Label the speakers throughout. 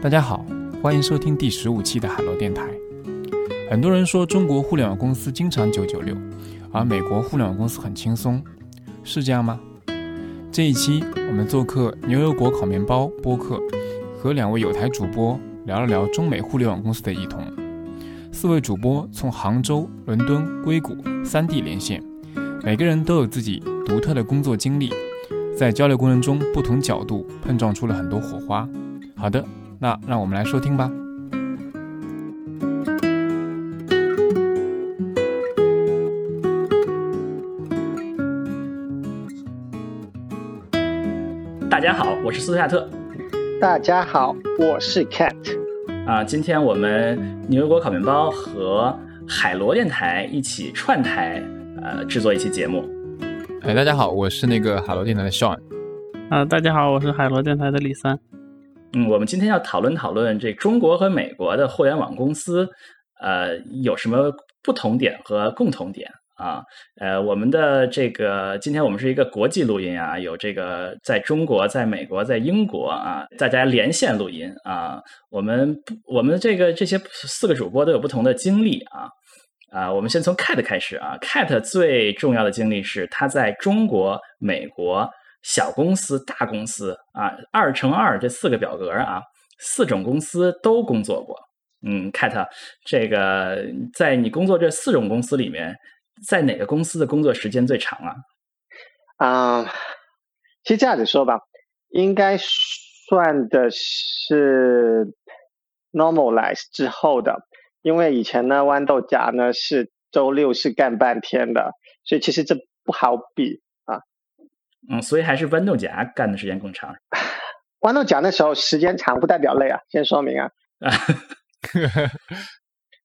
Speaker 1: 大家好，欢迎收听第十五期的海螺电台。很多人说中国互联网公司经常九九六，而美国互联网公司很轻松，是这样吗？这一期我们做客牛油果烤面包播客，和两位有台主播聊了聊中美互联网公司的异同。四位主播从杭州、伦敦、硅谷三地连线，每个人都有自己独特的工作经历，在交流过程中，不同角度碰撞出了很多火花。好的。那让我们来收听吧。
Speaker 2: 大家好，我是斯图亚特。
Speaker 3: 大家好，我是 Cat。
Speaker 2: 啊，今天我们牛油果烤面包和海螺电台一起串台，呃，制作一期节目。
Speaker 1: 哎，大家好，我是那个海螺电台的 Sean。
Speaker 4: 啊，大家好，我是海螺电台的李三。
Speaker 2: 嗯，我们今天要讨论讨论这中国和美国的互联网公司，呃，有什么不同点和共同点啊？呃，我们的这个今天我们是一个国际录音啊，有这个在中国、在美国、在英国啊，大家连线录音啊。我们我们这个这些四个主播都有不同的经历啊啊。我们先从 Cat 开始啊，Cat 最重要的经历是他在中国、美国。小公司、大公司啊，二乘二这四个表格啊，四种公司都工作过。嗯，Cat，这个在你工作这四种公司里面，在哪个公司的工作时间最长啊？
Speaker 3: 啊，其实这样子说吧，应该算的是 normalize 之后的，因为以前呢，豌豆荚呢是周六是干半天的，所以其实这不好比。
Speaker 2: 嗯，所以还是豌豆荚干的时间更长。
Speaker 3: 豌豆荚那时候时间长不代表累啊，先说明啊。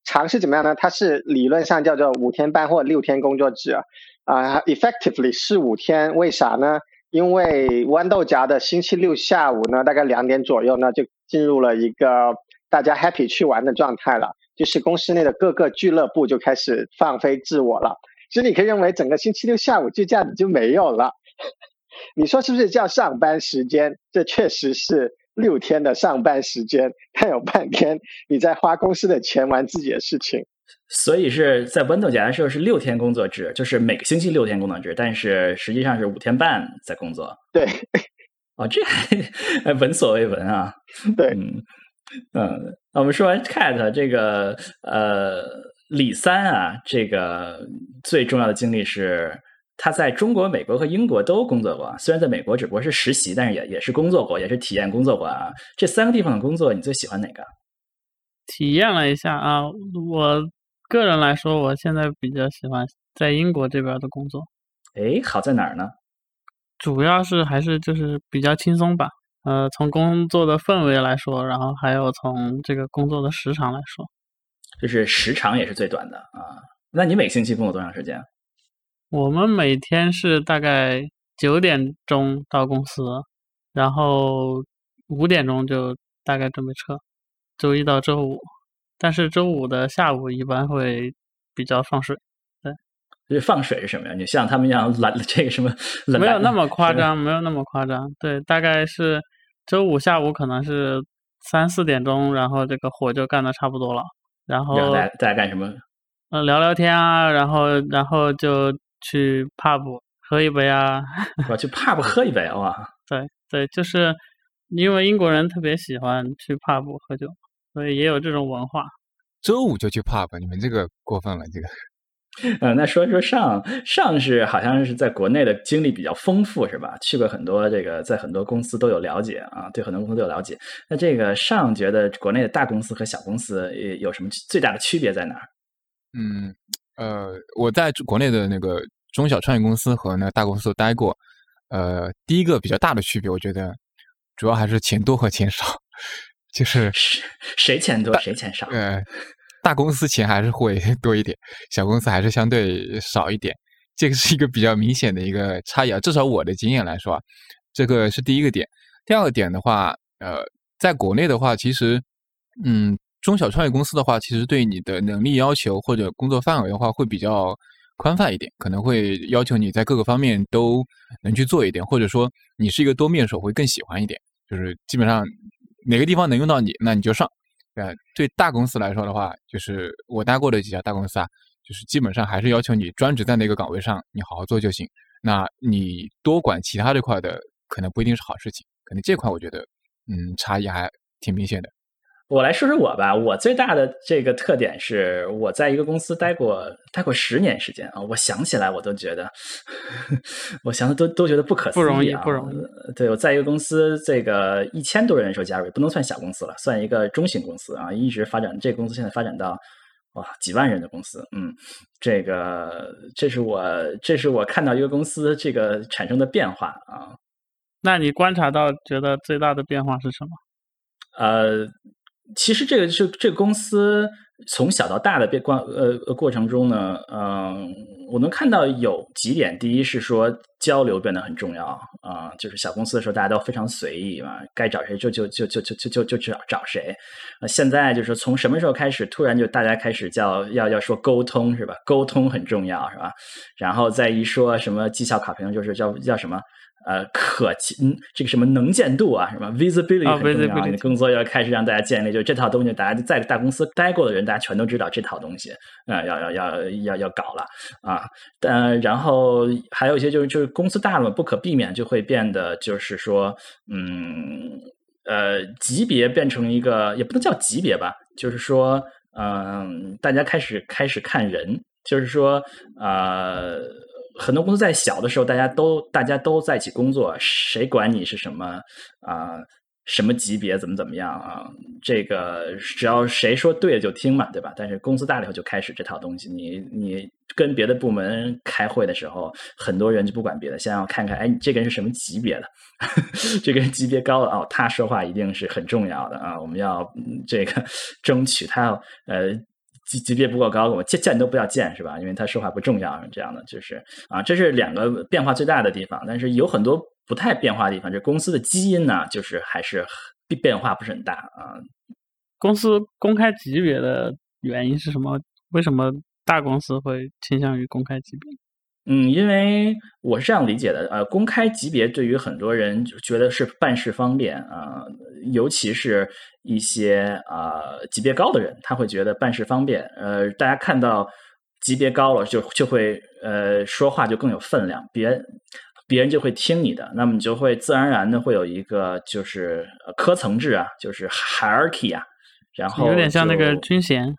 Speaker 3: 长是怎么样呢？它是理论上叫做五天半或六天工作制啊。啊，effectively 是五天，为啥呢？因为豌豆荚的星期六下午呢，大概两点左右呢，就进入了一个大家 happy 去玩的状态了，就是公司内的各个俱乐部就开始放飞自我了。其实你可以认为整个星期六下午就这样子就没有了。你说是不是叫上班时间？这确实是六天的上班时间，还有半天你在花公司的钱玩自己的事情。
Speaker 2: 所以是在豌豆荚的时候是六天工作制，就是每个星期六天工作制，但是实际上是五天半在工作。
Speaker 3: 对，
Speaker 2: 哦，这还闻所未闻啊。
Speaker 3: 对，
Speaker 2: 嗯嗯，那我们说完 Cat 这个呃李三啊，这个最重要的经历是。他在中国、美国和英国都工作过，虽然在美国只不过是实习，但是也也是工作过，也是体验工作过啊。这三个地方的工作，你最喜欢哪个？
Speaker 4: 体验了一下啊，我个人来说，我现在比较喜欢在英国这边的工作。
Speaker 2: 哎，好在哪儿呢？
Speaker 4: 主要是还是就是比较轻松吧。呃，从工作的氛围来说，然后还有从这个工作的时长来说，
Speaker 2: 就是时长也是最短的啊。那你每星期工作多长时间？
Speaker 4: 我们每天是大概九点钟到公司，然后五点钟就大概准备撤。周一到周五，但是周五的下午一般会比较放水。对，
Speaker 2: 这放水是什么呀？你像他们一样懒 这个什么？
Speaker 4: 没有那么夸张，没有那么夸张。对，大概是周五下午可能是三四点钟，然后这个活就干的差不多了。然后
Speaker 2: 在在干什么？
Speaker 4: 嗯，聊聊天啊，然后然后就。去 pub 喝一杯啊！
Speaker 2: 我去 pub 喝一杯哇！
Speaker 4: 对对，就是因为英国人特别喜欢去 pub 喝酒，所以也有这种文化。
Speaker 1: 周五就去 pub，你们这个过分了，这个。
Speaker 2: 嗯，那说说上上是好像是在国内的经历比较丰富是吧？去过很多这个，在很多公司都有了解啊，对很多公司都有了解。那这个上觉得国内的大公司和小公司有什么最大的区别在哪儿？
Speaker 1: 嗯。呃，我在国内的那个中小创业公司和那个大公司都待过。呃，第一个比较大的区别，我觉得主要还是钱多和钱少，就是
Speaker 2: 谁钱多谁钱少。
Speaker 1: 呃，大公司钱还是会 多一点，小公司还是相对少一点。这个是一个比较明显的一个差异啊，至少我的经验来说，这个是第一个点。第二个点的话，呃，在国内的话，其实，嗯。中小创业公司的话，其实对你的能力要求或者工作范围的话，会比较宽泛一点，可能会要求你在各个方面都能去做一点，或者说你是一个多面手，会更喜欢一点。就是基本上哪个地方能用到你，那你就上。呃，对大公司来说的话，就是我待过的几家大公司啊，就是基本上还是要求你专职在那个岗位上，你好好做就行。那你多管其他这块的，可能不一定是好事情。可能这块我觉得，嗯，差异还挺明显的。
Speaker 2: 我来说说我吧，我最大的这个特点是我在一个公司待过待过十年时间啊，我想起来我都觉得，我想都都觉得不可思议，
Speaker 4: 不容易，不容易。
Speaker 2: 对，我在一个公司，这个一千多人的时候加入，不能算小公司了，算一个中型公司啊，一直发展，这个公司现在发展到哇几万人的公司，嗯，这个这是我这是我看到一个公司这个产生的变化啊。
Speaker 4: 那你观察到觉得最大的变化是什么？
Speaker 2: 呃。其实这个是这个公司从小到大的变过呃过程中呢，嗯，我能看到有几点。第一是说交流变得很重要啊，就是小公司的时候大家都非常随意嘛，该找谁就就就就就就就就找找谁。现在就是从什么时候开始，突然就大家开始叫要要说沟通是吧？沟通很重要是吧？然后再一说什么绩效考评，就是叫叫什么？呃，可嗯，这个什么能见度啊，什么 visibility 很重要。你的工作要开始让大家建立，就这套东西，大家在大公司待过的人，大家全都知道这套东西啊，要要要要要搞了啊。但然后还有一些就是就是公司大了，不可避免就会变得就是说，嗯呃，级别变成一个也不能叫级别吧，就是说，嗯，大家开始开始看人，就是说，呃。很多公司在小的时候，大家都大家都在一起工作，谁管你是什么啊？什么级别？怎么怎么样啊？这个只要谁说对了就听嘛，对吧？但是公司大了以后就开始这套东西。你你跟别的部门开会的时候，很多人就不管别的，先要看看，哎，这个人是什么级别的？这个人级别高了哦，他说话一定是很重要的啊！我们要这个争取他要呃。级级别不够高，我见见都不要见，是吧？因为他说话不重要，这样的就是啊，这是两个变化最大的地方。但是有很多不太变化的地方，这公司的基因呢，就是还是变变化不是很大啊。
Speaker 4: 公司公开级别的原因是什么？为什么大公司会倾向于公开级别？
Speaker 2: 嗯，因为我是这样理解的，呃，公开级别对于很多人就觉得是办事方便啊，尤其是一些啊级别高的人，他会觉得办事方便。呃，大家看到级别高了，就就会呃说话就更有分量，别别人就会听你的，那么你就会自然而然的会有一个就是科层制啊，就是 hierarchy 啊，然后
Speaker 4: 有点像那个军衔。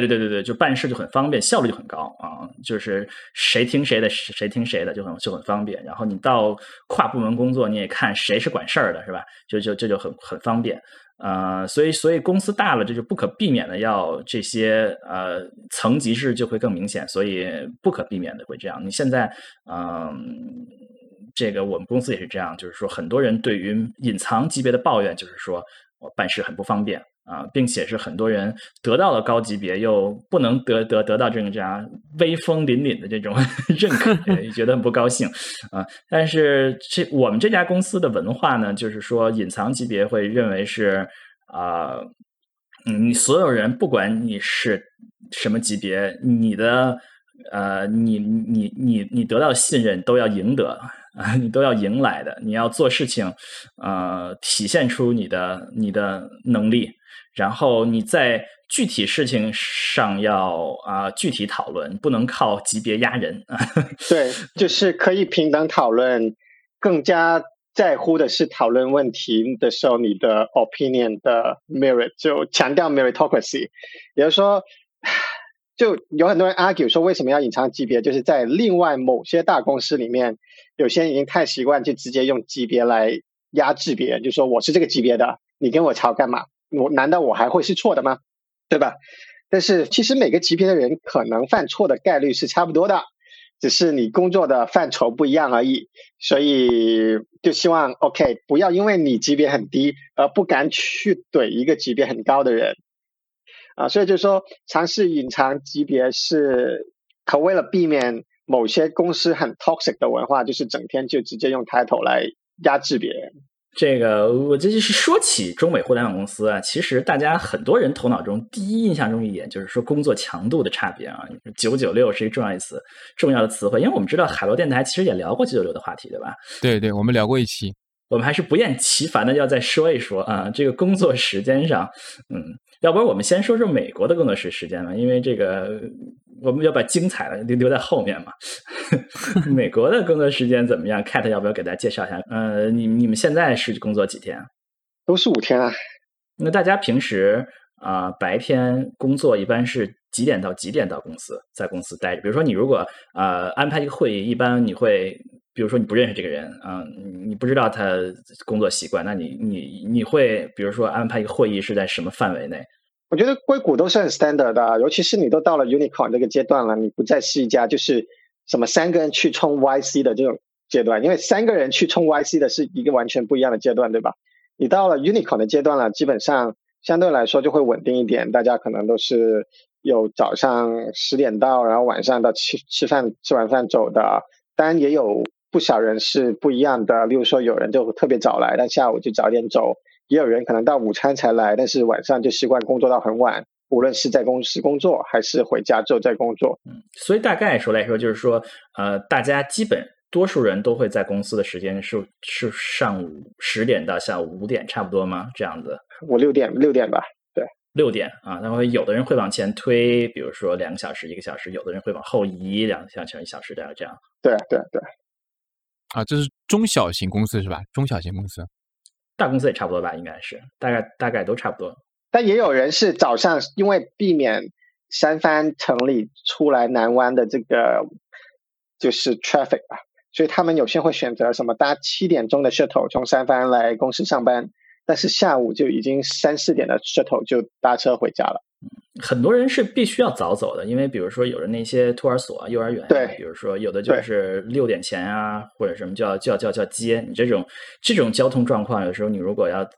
Speaker 2: 对对对对对，就办事就很方便，效率就很高啊！就是谁听谁的，谁听谁的，就很就很方便。然后你到跨部门工作，你也看谁是管事儿的，是吧？就就这就很很方便啊！所以所以公司大了，这就不可避免的要这些呃层级制就会更明显，所以不可避免的会这样。你现在嗯，这个我们公司也是这样，就是说很多人对于隐藏级别的抱怨，就是说我办事很不方便。啊，并且是很多人得到了高级别，又不能得得得到这种这样威风凛凛的这种 认可，觉得很不高兴啊。但是这我们这家公司的文化呢，就是说隐藏级别会认为是啊，嗯，你所有人不管你是什么级别，你的呃，你你你你得到信任都要赢得啊，你都要赢来的，你要做事情呃，体现出你的你的能力。然后你在具体事情上要啊具体讨论，不能靠级别压人。
Speaker 3: 对，就是可以平等讨论，更加在乎的是讨论问题的时候你的 opinion 的 merit，就强调 meritocracy。也就是说，就有很多人 argue 说为什么要隐藏级别，就是在另外某些大公司里面，有些人已经太习惯就直接用级别来压制别人，就说我是这个级别的，你跟我吵干嘛？我难道我还会是错的吗？对吧？但是其实每个级别的人可能犯错的概率是差不多的，只是你工作的范畴不一样而已。所以就希望 OK，不要因为你级别很低而不敢去怼一个级别很高的人啊。所以就是说尝试隐藏级别是可为了避免某些公司很 toxic 的文化，就是整天就直接用 title 来压制别人。
Speaker 2: 这个我这就是说起中美互联网公司啊，其实大家很多人头脑中第一印象中一点就是说工作强度的差别啊，九九六是一个重要词，重要的词汇，因为我们知道海螺电台其实也聊过九九六的话题，对吧？
Speaker 1: 对对，我们聊过一期。
Speaker 2: 我们还是不厌其烦的要再说一说啊，这个工作时间上，嗯，要不然我们先说说美国的工作室时间吧，因为这个我们要把精彩的留留在后面嘛。美国的工作时间怎么样？Cat 要不要给大家介绍一下？呃，你你们现在是工作几天？
Speaker 3: 都是五天啊。
Speaker 2: 那大家平时啊白天工作一般是几点到几点到公司，在公司待着？比如说你如果呃安排一个会议，一般你会。比如说你不认识这个人啊，你不知道他工作习惯，那你你你会比如说安排一个会议是在什么范围内？
Speaker 3: 我觉得硅谷都是很 standard 的，尤其是你都到了 unicorn 这个阶段了，你不再是一家就是什么三个人去冲 YC 的这种阶段，因为三个人去冲 YC 的是一个完全不一样的阶段，对吧？你到了 unicorn 的阶段了，基本上相对来说就会稳定一点，大家可能都是有早上十点到，然后晚上到吃吃饭吃完饭走的，当然也有。不少人是不一样的，例如说有人就特别早来，但下午就早点走；也有人可能到午餐才来，但是晚上就习惯工作到很晚，无论是在公司工作还是回家之后再工作。
Speaker 2: 嗯，所以大概说来说，就是说，呃，大家基本多数人都会在公司的时间是是上午十点到下午五点，差不多吗？这样子？
Speaker 3: 五六点，六点吧。对，
Speaker 2: 六点啊。然后有的人会往前推，比如说两个小时、一个小时；有的人会往后移两个小时、一小时这样这样。
Speaker 3: 对对对。
Speaker 1: 啊，这是中小型公司是吧？中小型公司，
Speaker 2: 大公司也差不多吧，应该是，大概大概都差不多。
Speaker 3: 但也有人是早上，因为避免三藩城里出来南湾的这个就是 traffic 啊，所以他们有些会选择什么搭七点钟的 shuttle 从三藩来公司上班，但是下午就已经三四点的 shuttle 就搭车回家了。
Speaker 2: 很多人是必须要早走的，因为比如说有的那些托儿所、幼儿园，
Speaker 3: 对，
Speaker 2: 比如说有的就是六点前啊，或者什么叫叫叫叫接你这种这种交通状况，有时候你如果要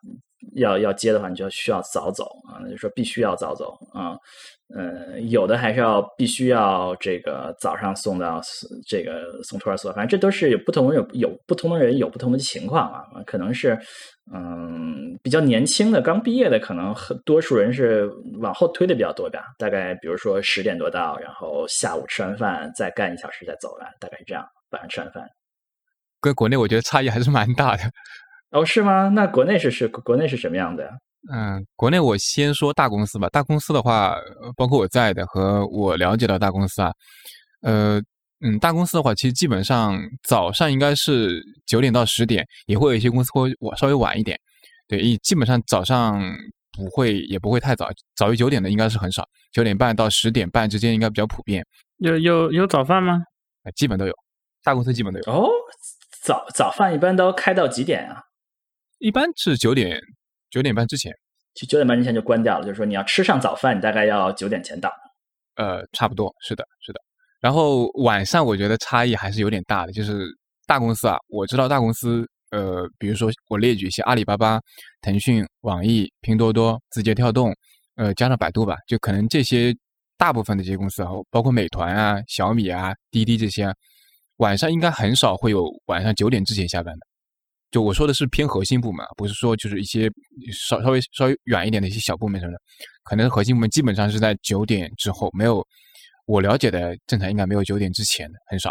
Speaker 2: 要要接的话，你就需要早走啊，那就说必须要早走啊。嗯，有的还是要必须要这个早上送到这个送托儿所，反正这都是有不同有有不同的人有不同的情况啊，可能是嗯比较年轻的刚毕业的，可能多数人是往后推的比较多吧，大概比如说十点多到，然后下午吃完饭再干一小时再走了，大概是这样，晚上吃完饭。
Speaker 1: 跟国内我觉得差异还是蛮大的。
Speaker 2: 哦，是吗？那国内是是国内是什么样的？
Speaker 1: 嗯，国内我先说大公司吧。大公司的话，包括我在的和我了解到大公司啊，呃，嗯，大公司的话，其实基本上早上应该是九点到十点，也会有一些公司会晚稍微晚一点。对，一基本上早上不会也不会太早，早于九点的应该是很少，九点半到十点半之间应该比较普遍。
Speaker 4: 有有有早饭吗？
Speaker 1: 基本都有，大公司基本都有。
Speaker 2: 哦，早早饭一般都开到几点啊？
Speaker 1: 一般是九点。九点半之前，
Speaker 2: 就九点半之前就关掉了。就是说，你要吃上早饭，你大概要九点前到。
Speaker 1: 呃，差不多是的，是的。然后晚上我觉得差异还是有点大的。就是大公司啊，我知道大公司，呃，比如说我列举一些阿里巴巴、腾讯、网易、拼多多、字节跳动，呃，加上百度吧，就可能这些大部分的这些公司啊，包括美团啊、小米啊、滴滴这些，晚上应该很少会有晚上九点之前下班的。就我说的是偏核心部门，不是说就是一些稍稍微稍微远一点的一些小部门什么的，可能核心部门基本上是在九点之后，没有我了解的正常应该没有九点之前的很少。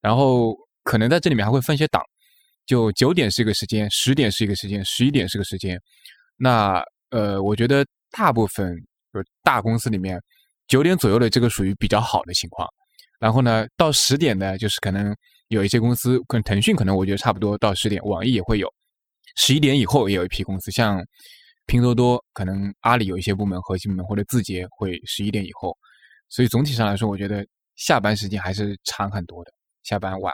Speaker 1: 然后可能在这里面还会分些档，就九点是一个时间，十点是一个时间，十一点是个时间。那呃，我觉得大部分就大公司里面九点左右的这个属于比较好的情况。然后呢，到十点呢，就是可能。有一些公司，可能腾讯可能我觉得差不多到十点，网易也会有，十一点以后也有一批公司，像拼多多，可能阿里有一些部门核心部门或者字节会十一点以后，所以总体上来说，我觉得下班时间还是长很多的，下班晚。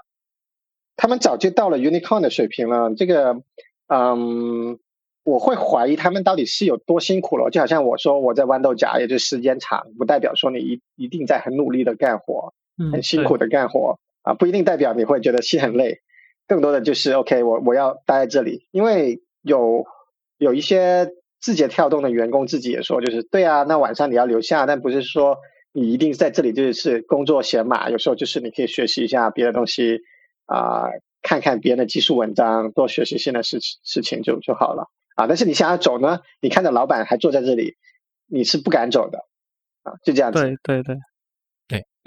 Speaker 3: 他们早就到了 unicorn 的水平了，这个，嗯，我会怀疑他们到底是有多辛苦了。就好像我说我在豌豆荚，也就时间长，不代表说你一一定在很努力的干活，很辛苦的干活。啊，不一定代表你会觉得心很累，更多的就是 OK，我我要待在这里，因为有有一些字节跳动的员工自己也说，就是对啊，那晚上你要留下，但不是说你一定在这里就是工作闲码，有时候就是你可以学习一下别的东西啊，看看别人的技术文章，多学习新的事事情就就好了啊。但是你想要走呢，你看着老板还坐在这里，你是不敢走的啊，就这样子。
Speaker 4: 对对对。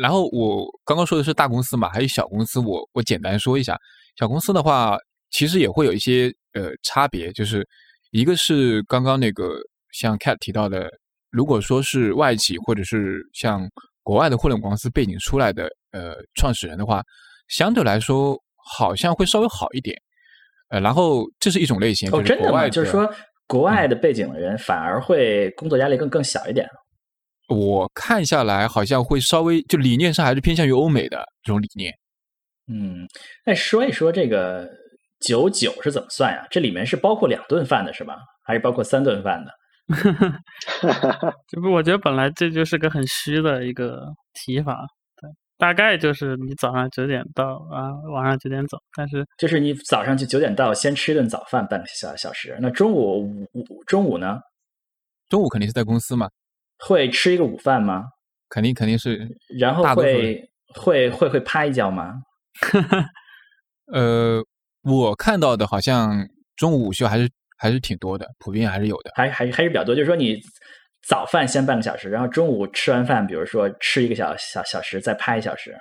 Speaker 1: 然后我刚刚说的是大公司嘛，还有小公司，我我简单说一下。小公司的话，其实也会有一些呃差别，就是一个是刚刚那个像 Cat 提到的，如果说是外企或者是像国外的互联网公司背景出来的呃创始人的话，相对来说好像会稍微好一点。呃，然后这是一种类型，
Speaker 2: 哦，真
Speaker 1: 的吗？
Speaker 2: 就是说国外的背景的人反而会工作压力更更小一点。
Speaker 1: 我看下来好像会稍微就理念上还是偏向于欧美的这种理念。
Speaker 2: 嗯，那说一说这个九九是怎么算呀？这里面是包括两顿饭的是吧？还是包括三顿饭的？
Speaker 4: 这不，我觉得本来这就是个很虚的一个提法。对，大概就是你早上九点到啊，晚上九点走。但是
Speaker 2: 就是你早上就九点到，先吃一顿早饭半个小小时。那中午午中午呢？
Speaker 1: 中午肯定是在公司嘛。
Speaker 2: 会吃一个午饭吗？
Speaker 1: 肯定肯定是。
Speaker 2: 然后会会会会趴一觉吗？
Speaker 1: 呃，我看到的好像中午午休还是还是挺多的，普遍还是有的，
Speaker 2: 还还还是比较多。就是说，你早饭先半个小时，然后中午吃完饭，比如说吃一个小小小时，再趴一小时。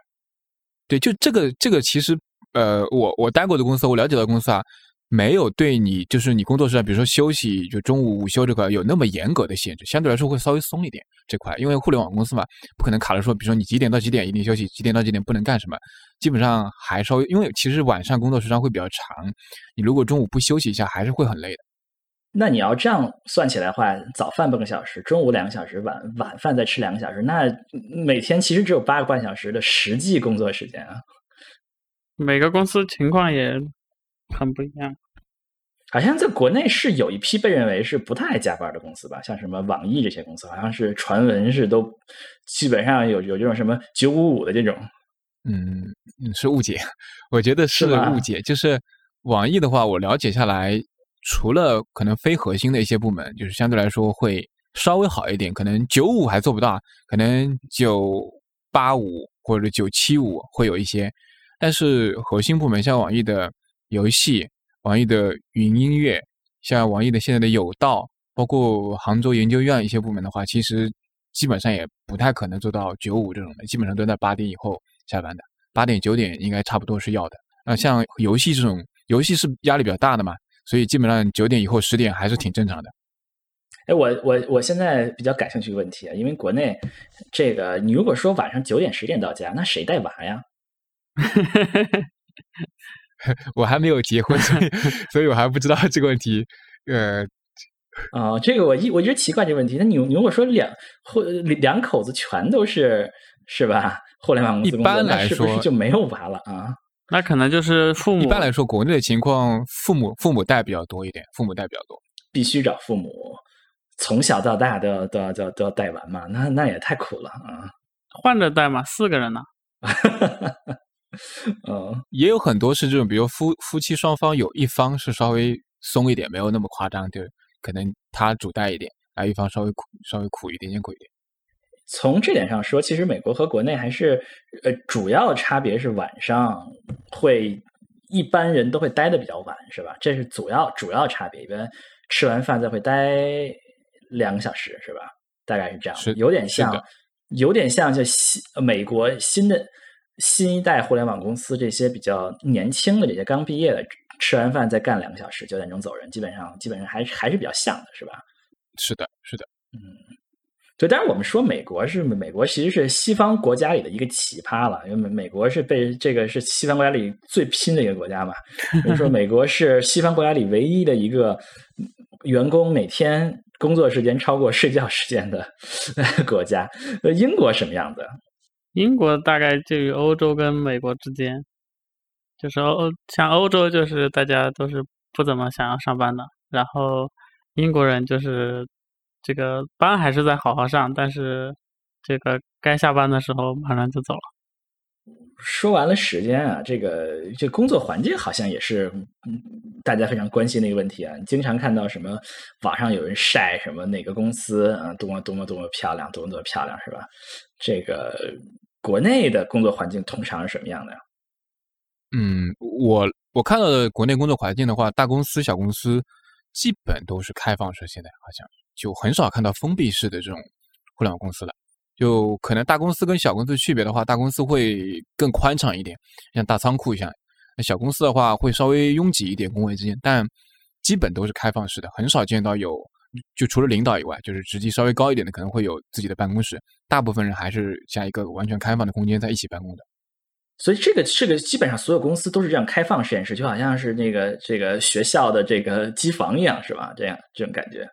Speaker 1: 对，就这个这个其实，呃，我我待过的公司，我了解到公司啊。没有对你就是你工作时间，比如说休息，就中午午休这块有那么严格的限制，相对来说会稍微松一点这块，因为互联网公司嘛，不可能卡着说，比如说你几点到几点一定休息，几点到几点不能干什么，基本上还稍微，因为其实晚上工作时长会比较长，你如果中午不休息一下，还是会很累的。
Speaker 2: 那你要这样算起来的话，早饭半个小时，中午两个小时，晚晚饭再吃两个小时，那每天其实只有八个半小时的实际工作时间啊。
Speaker 4: 每个公司情况也。很不一样，
Speaker 2: 好像在国内是有一批被认为是不太爱加班的公司吧，像什么网易这些公司，好像是传闻是都基本上有有这种什么九五五的这种。
Speaker 1: 嗯，是误解，我觉得是误解。就是网易的话，我了解下来，除了可能非核心的一些部门，就是相对来说会稍微好一点，可能九五还做不到，可能九八五或者九七五会有一些，但是核心部门像网易的。游戏，网易的云音乐，像网易的现在的有道，包括杭州研究院一些部门的话，其实基本上也不太可能做到九五这种的，基本上都在八点以后下班的，八点九点应该差不多是要的。那像游戏这种，游戏是压力比较大的嘛，所以基本上九点以后十点还是挺正常的。
Speaker 2: 哎，我我我现在比较感兴趣问题啊，因为国内这个你如果说晚上九点十点到家，那谁带娃呀？
Speaker 1: 我还没有结婚，所以 所以我还不知道这个问题。呃，
Speaker 2: 啊，这个我一我一直奇怪这个问题。那你你如果说两或两口子全都是是吧？互联网公司
Speaker 1: 一般来
Speaker 2: 说就没有娃了啊？
Speaker 4: 那可能就是父母。
Speaker 1: 一般来说，国内的情况，父母父母带比较多一点，父母带比较多，
Speaker 2: 必须找父母从小到大都要都要都要都要带完嘛？那那也太苦了啊！
Speaker 4: 换着带嘛，四个人呢。
Speaker 2: 嗯，
Speaker 1: 也有很多是这种，比如夫夫妻双方有一方是稍微松一点，没有那么夸张，就可能他主带一点，还有一方稍微苦，稍微苦一点，点苦一点。
Speaker 2: 从这点上说，其实美国和国内还是呃，主要差别是晚上会一般人都会待的比较晚，是吧？这是主要主要差别，一般吃完饭再会待两个小时，是吧？大概是这样，有点像，有点像就新美国新的。新一代互联网公司这些比较年轻的这些刚毕业的，吃完饭再干两个小时，九点钟走人，基本上基本上还是还是比较像的，是吧？
Speaker 1: 是的，是的，
Speaker 2: 嗯，对。但是我们说美国是美国，其实是西方国家里的一个奇葩了，因为美美国是被这个是西方国家里最拼的一个国家嘛。比如说，美国是西方国家里唯一的一个员工每天工作时间超过睡觉时间的 国家。呃，英国什么样子？
Speaker 4: 英国大概介于欧洲跟美国之间，就是欧像欧洲就是大家都是不怎么想要上班的，然后英国人就是这个班还是在好好上，但是这个该下班的时候马上就走了。
Speaker 2: 说完了时间啊，这个这工作环境好像也是大家非常关心的一个问题啊。经常看到什么网上有人晒什么哪个公司啊多么多么多么漂亮，多么多么漂亮，是吧？这个。国内的工作环境通常是什么样的？
Speaker 1: 嗯，我我看到的国内工作环境的话，大公司、小公司基本都是开放式，现在好像就很少看到封闭式的这种互联网公司了。就可能大公司跟小公司区别的话，大公司会更宽敞一点，像大仓库一样。那小公司的话会稍微拥挤一点，工位之间，但基本都是开放式的，很少见到有就除了领导以外，就是职级稍微高一点的可能会有自己的办公室，大部分人还是像一个完全开放的空间在一起办公的。
Speaker 2: 所以这个这个基本上所有公司都是这样开放实验室，就好像是那个这个学校的这个机房一样，是吧？这样这种感觉。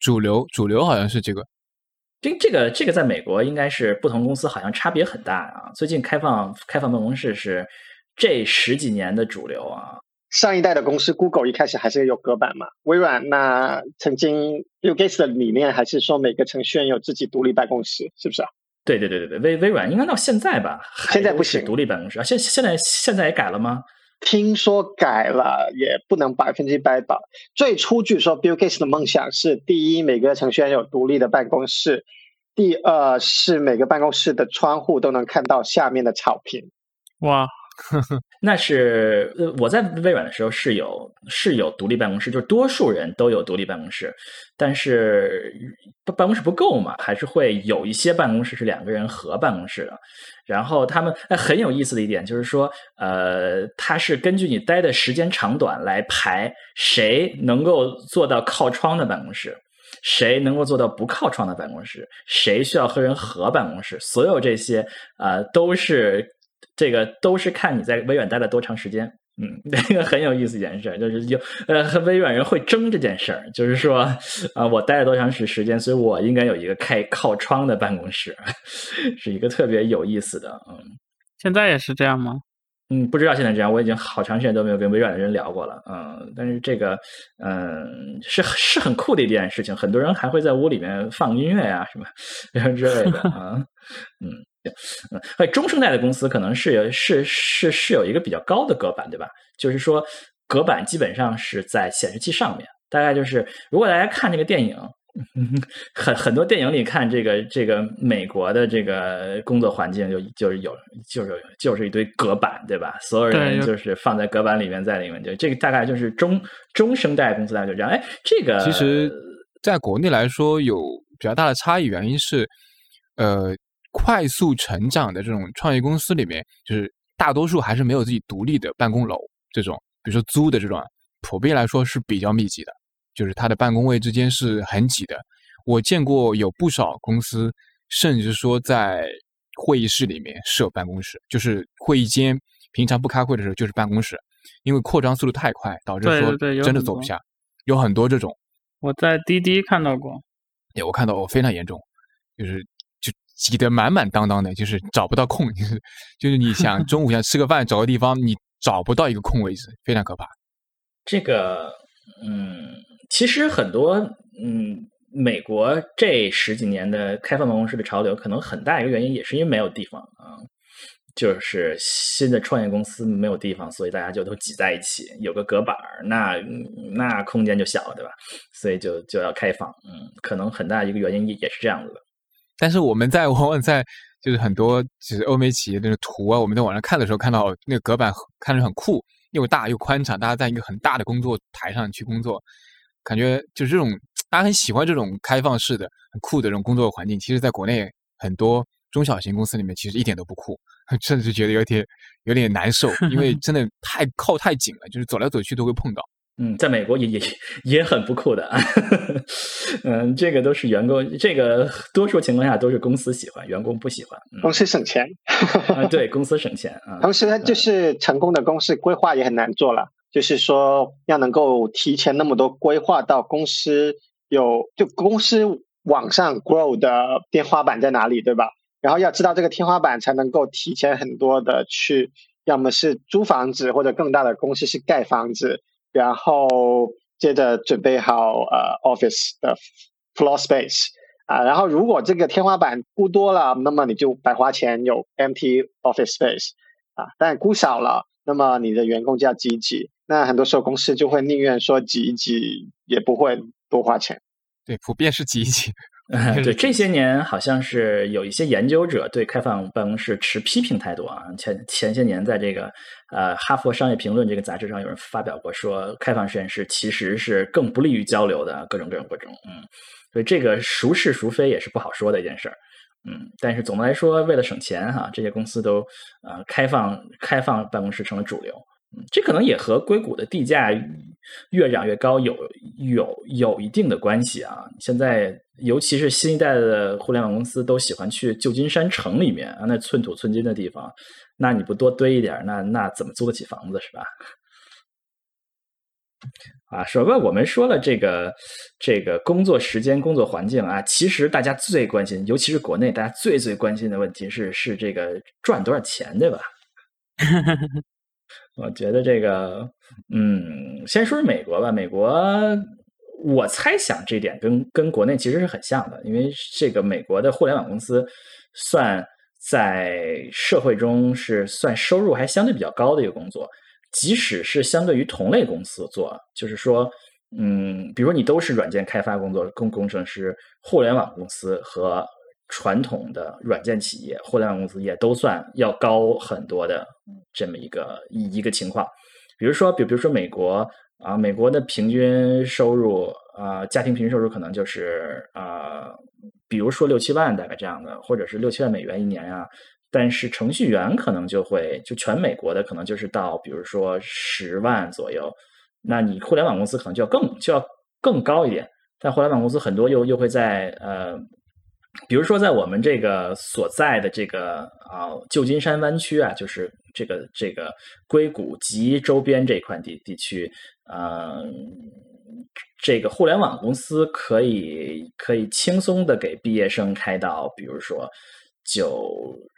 Speaker 1: 主流主流好像是这个。
Speaker 2: 这这个这个在美国应该是不同公司好像差别很大啊。最近开放开放办公室是这十几年的主流啊。
Speaker 3: 上一代的公司，Google 一开始还是有隔板嘛。微软那曾经 Bill Gates 的理念还是说每个程序员有自己独立办公室，是不是啊？
Speaker 2: 对对对对对，微微软应该到现在吧，
Speaker 3: 现在不行
Speaker 2: 独立办公室啊。现现在现在也改了吗？
Speaker 3: 听说改了，也不能百分之百保。最初据说 Bill Gates 的梦想是：第一，每个程序员有独立的办公室；第二是每个办公室的窗户都能看到下面的草坪。
Speaker 4: 哇！
Speaker 2: 那是呃，我在微软的时候是有是有独立办公室，就是多数人都有独立办公室，但是办办公室不够嘛，还是会有一些办公室是两个人合办公室的。然后他们很有意思的一点就是说，呃，他是根据你待的时间长短来排谁能够做到靠窗的办公室，谁能够做到不靠窗的办公室，谁需要和人合办公室，所有这些呃都是。这个都是看你在微软待了多长时间，嗯，这个很有意思一件事，就是有呃和微软人会争这件事儿，就是说啊，我待了多长时时间，所以我应该有一个开靠窗的办公室，是一个特别有意思的，嗯。
Speaker 4: 现在也是这样吗？
Speaker 2: 嗯，不知道现在这样，我已经好长时间都没有跟微软的人聊过了，嗯，但是这个嗯是是很酷的一件事情，很多人还会在屋里面放音乐呀什么 之类的啊，嗯。嗯，哎，中生代的公司可能是有是是是有一个比较高的隔板，对吧？就是说，隔板基本上是在显示器上面。大概就是，如果大家看这个电影，很很多电影里看这个这个美国的这个工作环境，就就是有就是就是一堆隔板，对吧？所有人就是放在隔板里面，在里面就这个大概就是中中生代公司大概就这样。哎，这个
Speaker 1: 其实在国内来说有比较大的差异，原因是呃。快速成长的这种创业公司里面，就是大多数还是没有自己独立的办公楼。这种，比如说租的这种，普遍来说是比较密集的，就是它的办公位之间是很挤的。我见过有不少公司，甚至说在会议室里面设办公室，就是会议间平常不开会的时候就是办公室，因为扩张速度太快，导致说真的走不下。有很多这种，
Speaker 4: 我在滴滴看到过，
Speaker 1: 对，我看到过非常严重，就是。挤得满满当当的，就是找不到空，就是就是你想中午想吃个饭，找个地方你找不到一个空位置，非常可怕。
Speaker 2: 这个，嗯，其实很多，嗯，美国这十几年的开放办公室的潮流，可能很大一个原因也是因为没有地方啊，就是新的创业公司没有地方，所以大家就都挤在一起，有个隔板，那那空间就小了，对吧？所以就就要开放，嗯，可能很大一个原因也也是这样子的。
Speaker 1: 但是我们在往往在就是很多就是欧美企业那个图啊，我们在网上看的时候，看到那个隔板看着很酷，又大又宽敞，大家在一个很大的工作台上去工作，感觉就是这种大家很喜欢这种开放式的、很酷的这种工作环境。其实，在国内很多中小型公司里面，其实一点都不酷，甚至觉得有点有点难受，因为 真的太靠太紧了，就是走来走去都会碰到。
Speaker 2: 嗯，在美国也也也很不酷的，嗯，这个都是员工，这个多数情况下都是公司喜欢，员工不喜欢，
Speaker 3: 公司省钱，
Speaker 2: 对公司省钱啊。
Speaker 3: 同时呢，就是成功的公司规划也很难做了，就是说要能够提前那么多规划到公司有就公司往上 grow 的天花板在哪里，对吧？然后要知道这个天花板，才能够提前很多的去，要么是租房子，或者更大的公司是盖房子。然后接着准备好呃 office 的 floor space 啊，然后如果这个天花板估多了，那么你就白花钱有 empty office space 啊，但估少了，那么你的员工就要挤一挤，那很多时候公司就会宁愿说挤一挤，也不会多花钱。
Speaker 1: 对，普遍是挤一挤。
Speaker 2: 对，这 些年好像是有一些研究者对开放办公室持批评态度啊。前前些年，在这个呃《哈佛商业评论》这个杂志上，有人发表过说，开放实验室其实是更不利于交流的，各种各种各种。嗯，所以这个孰是孰非也是不好说的一件事儿。嗯，但是总的来说，为了省钱哈，这些公司都呃开放开放办公室成了主流。这可能也和硅谷的地价越涨越高有有有一定的关系啊。现在尤其是新一代的互联网公司都喜欢去旧金山城里面啊，那寸土寸金的地方，那你不多堆一点，那那怎么租得起房子是吧？啊，什么？我们说了这个这个工作时间、工作环境啊，其实大家最关心，尤其是国内，大家最最关心的问题是是这个赚多少钱，对吧？我觉得这个，嗯，先说说美国吧。美国，我猜想这点跟跟国内其实是很像的，因为这个美国的互联网公司算在社会中是算收入还相对比较高的一个工作。即使是相对于同类公司做，就是说，嗯，比如你都是软件开发工作工工程师，互联网公司和传统的软件企业，互联网公司也都算要高很多的这么一个一一个情况。比如说，比比如说美国啊，美国的平均收入啊，家庭平均收入可能就是啊，比如说六七万大概这样的，或者是六七万美元一年啊。但是程序员可能就会，就全美国的可能就是到，比如说十万左右。那你互联网公司可能就要更就要更高一点。但互联网公司很多又又会在呃，比如说在我们这个所在的这个啊旧金山湾区啊，就是这个这个硅谷及周边这块地地区，嗯，这个互联网公司可以可以轻松的给毕业生开到，比如说九。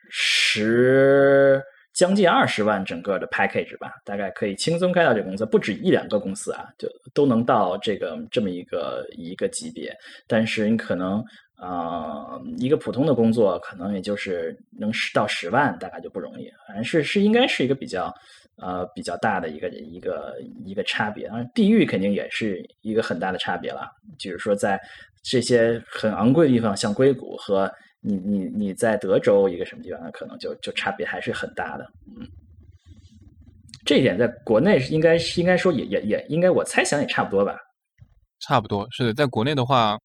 Speaker 2: 十将近二十万整个的 package 吧，大概可以轻松开到这个公司，不止一两个公司啊，就都能到这个这么一个一个级别。但是你可能啊，一个普通的工作可能也就是能十到十万，大概就不容易。反正是是应该是一个比较呃比较大的一个一个一个差别啊，地域肯定也是一个很大的差别了。就是说在这些很昂贵的地方，像硅谷和。你你你在德州一个什么地方，可能就就差别还是很大的，嗯，这一点在国内是应该是应该说也也也应该我猜想也差不多吧，
Speaker 1: 差不多是的，在国内的话，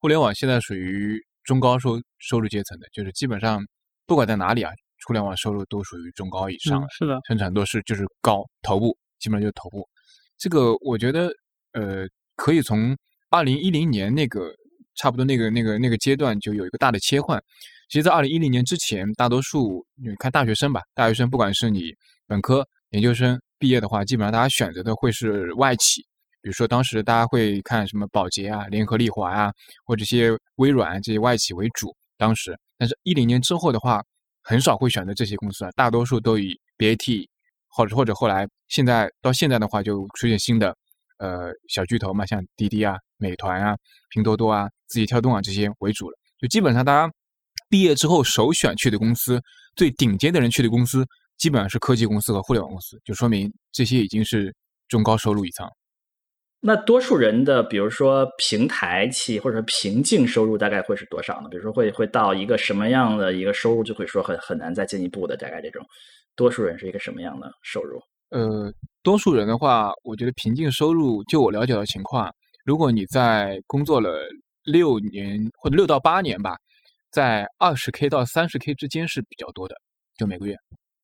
Speaker 1: 互联网现在属于中高收收入阶层的，就是基本上不管在哪里啊，互联网收入都属于中高以上，
Speaker 4: 是的，
Speaker 1: 生产都是就是高头部，基本上就是头部，这个我觉得呃可以从二零一零年那个。差不多那个那个那个阶段就有一个大的切换。其实，在二零一零年之前，大多数你看大学生吧，大学生不管是你本科、研究生毕业的话，基本上大家选择的会是外企。比如说，当时大家会看什么宝洁啊、联合利华啊，或者些微软这些外企为主。当时，但是一零年之后的话，很少会选择这些公司了，大多数都以 BAT 或者或者后来现在到现在的话，就出现新的呃小巨头嘛，像滴滴啊、美团啊、拼多多啊。字节跳动啊，这些为主了，就基本上大家毕业之后首选去的公司，最顶尖的人去的公司，基本上是科技公司和互联网公司，就说明这些已经是中高收入一层。
Speaker 2: 那多数人的，比如说平台期或者说瓶颈收入大概会是多少呢？比如说会会到一个什么样的一个收入，就会说很很难再进一步的，大概这种多数人是一个什么样的收入？
Speaker 1: 呃，多数人的话，我觉得瓶颈收入，就我了解的情况，如果你在工作了。六年或者六到八年吧，在二十 k 到三十 k 之间是比较多的，就每个月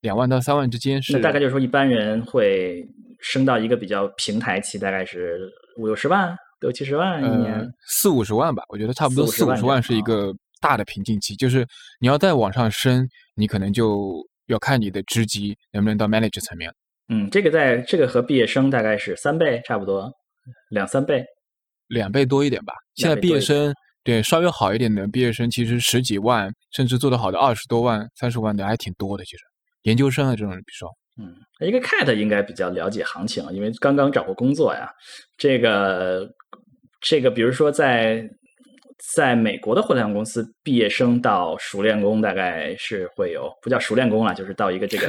Speaker 1: 两万到三万之间是。
Speaker 2: 那大概就是说，一般人会升到一个比较平台期，大概是五六十万、六七十万一年，
Speaker 1: 四五十万吧。我觉得差不多四五十万是一个大的瓶颈期，就是你要再往上升，你可能就要看你的职级能不能到 manager 层面。
Speaker 2: 嗯，这个在这个和毕业生大概是三倍差不多，两三倍。
Speaker 1: 两倍多一点吧。现在毕业生对稍微好一点的毕业生，其实十几万，甚至做得好的二十多万、三十万的还挺多的。其实研究生啊这种人，比较少，
Speaker 2: 嗯，一个 cat 应该比较了解行情，因为刚刚找过工作呀。这个这个，比如说在在美国的互联网公司，毕业生到熟练工大概是会有不叫熟练工了，就是到一个这个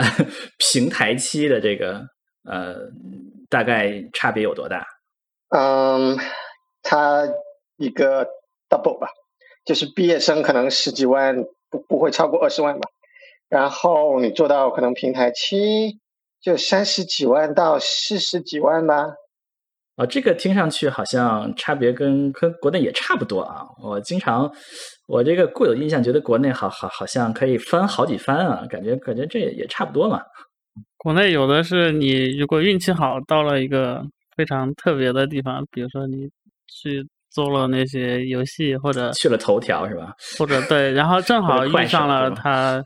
Speaker 2: 平台期的这个呃，大概差别有多大？
Speaker 3: 嗯，他一个 double 吧，就是毕业生可能十几万，不不会超过二十万吧。然后你做到可能平台期，就三十几万到四十几万吧。
Speaker 2: 啊，这个听上去好像差别跟跟国内也差不多啊。我经常我这个固有印象，觉得国内好好好像可以翻好几番啊，感觉感觉这也差不多嘛。
Speaker 4: 国内有的是你如果运气好，到了一个非常特别的地方，比如说你去做了那些游戏，或者
Speaker 2: 去了头条是吧？
Speaker 4: 或者对，然后正好遇上了
Speaker 2: 手是吧
Speaker 4: 它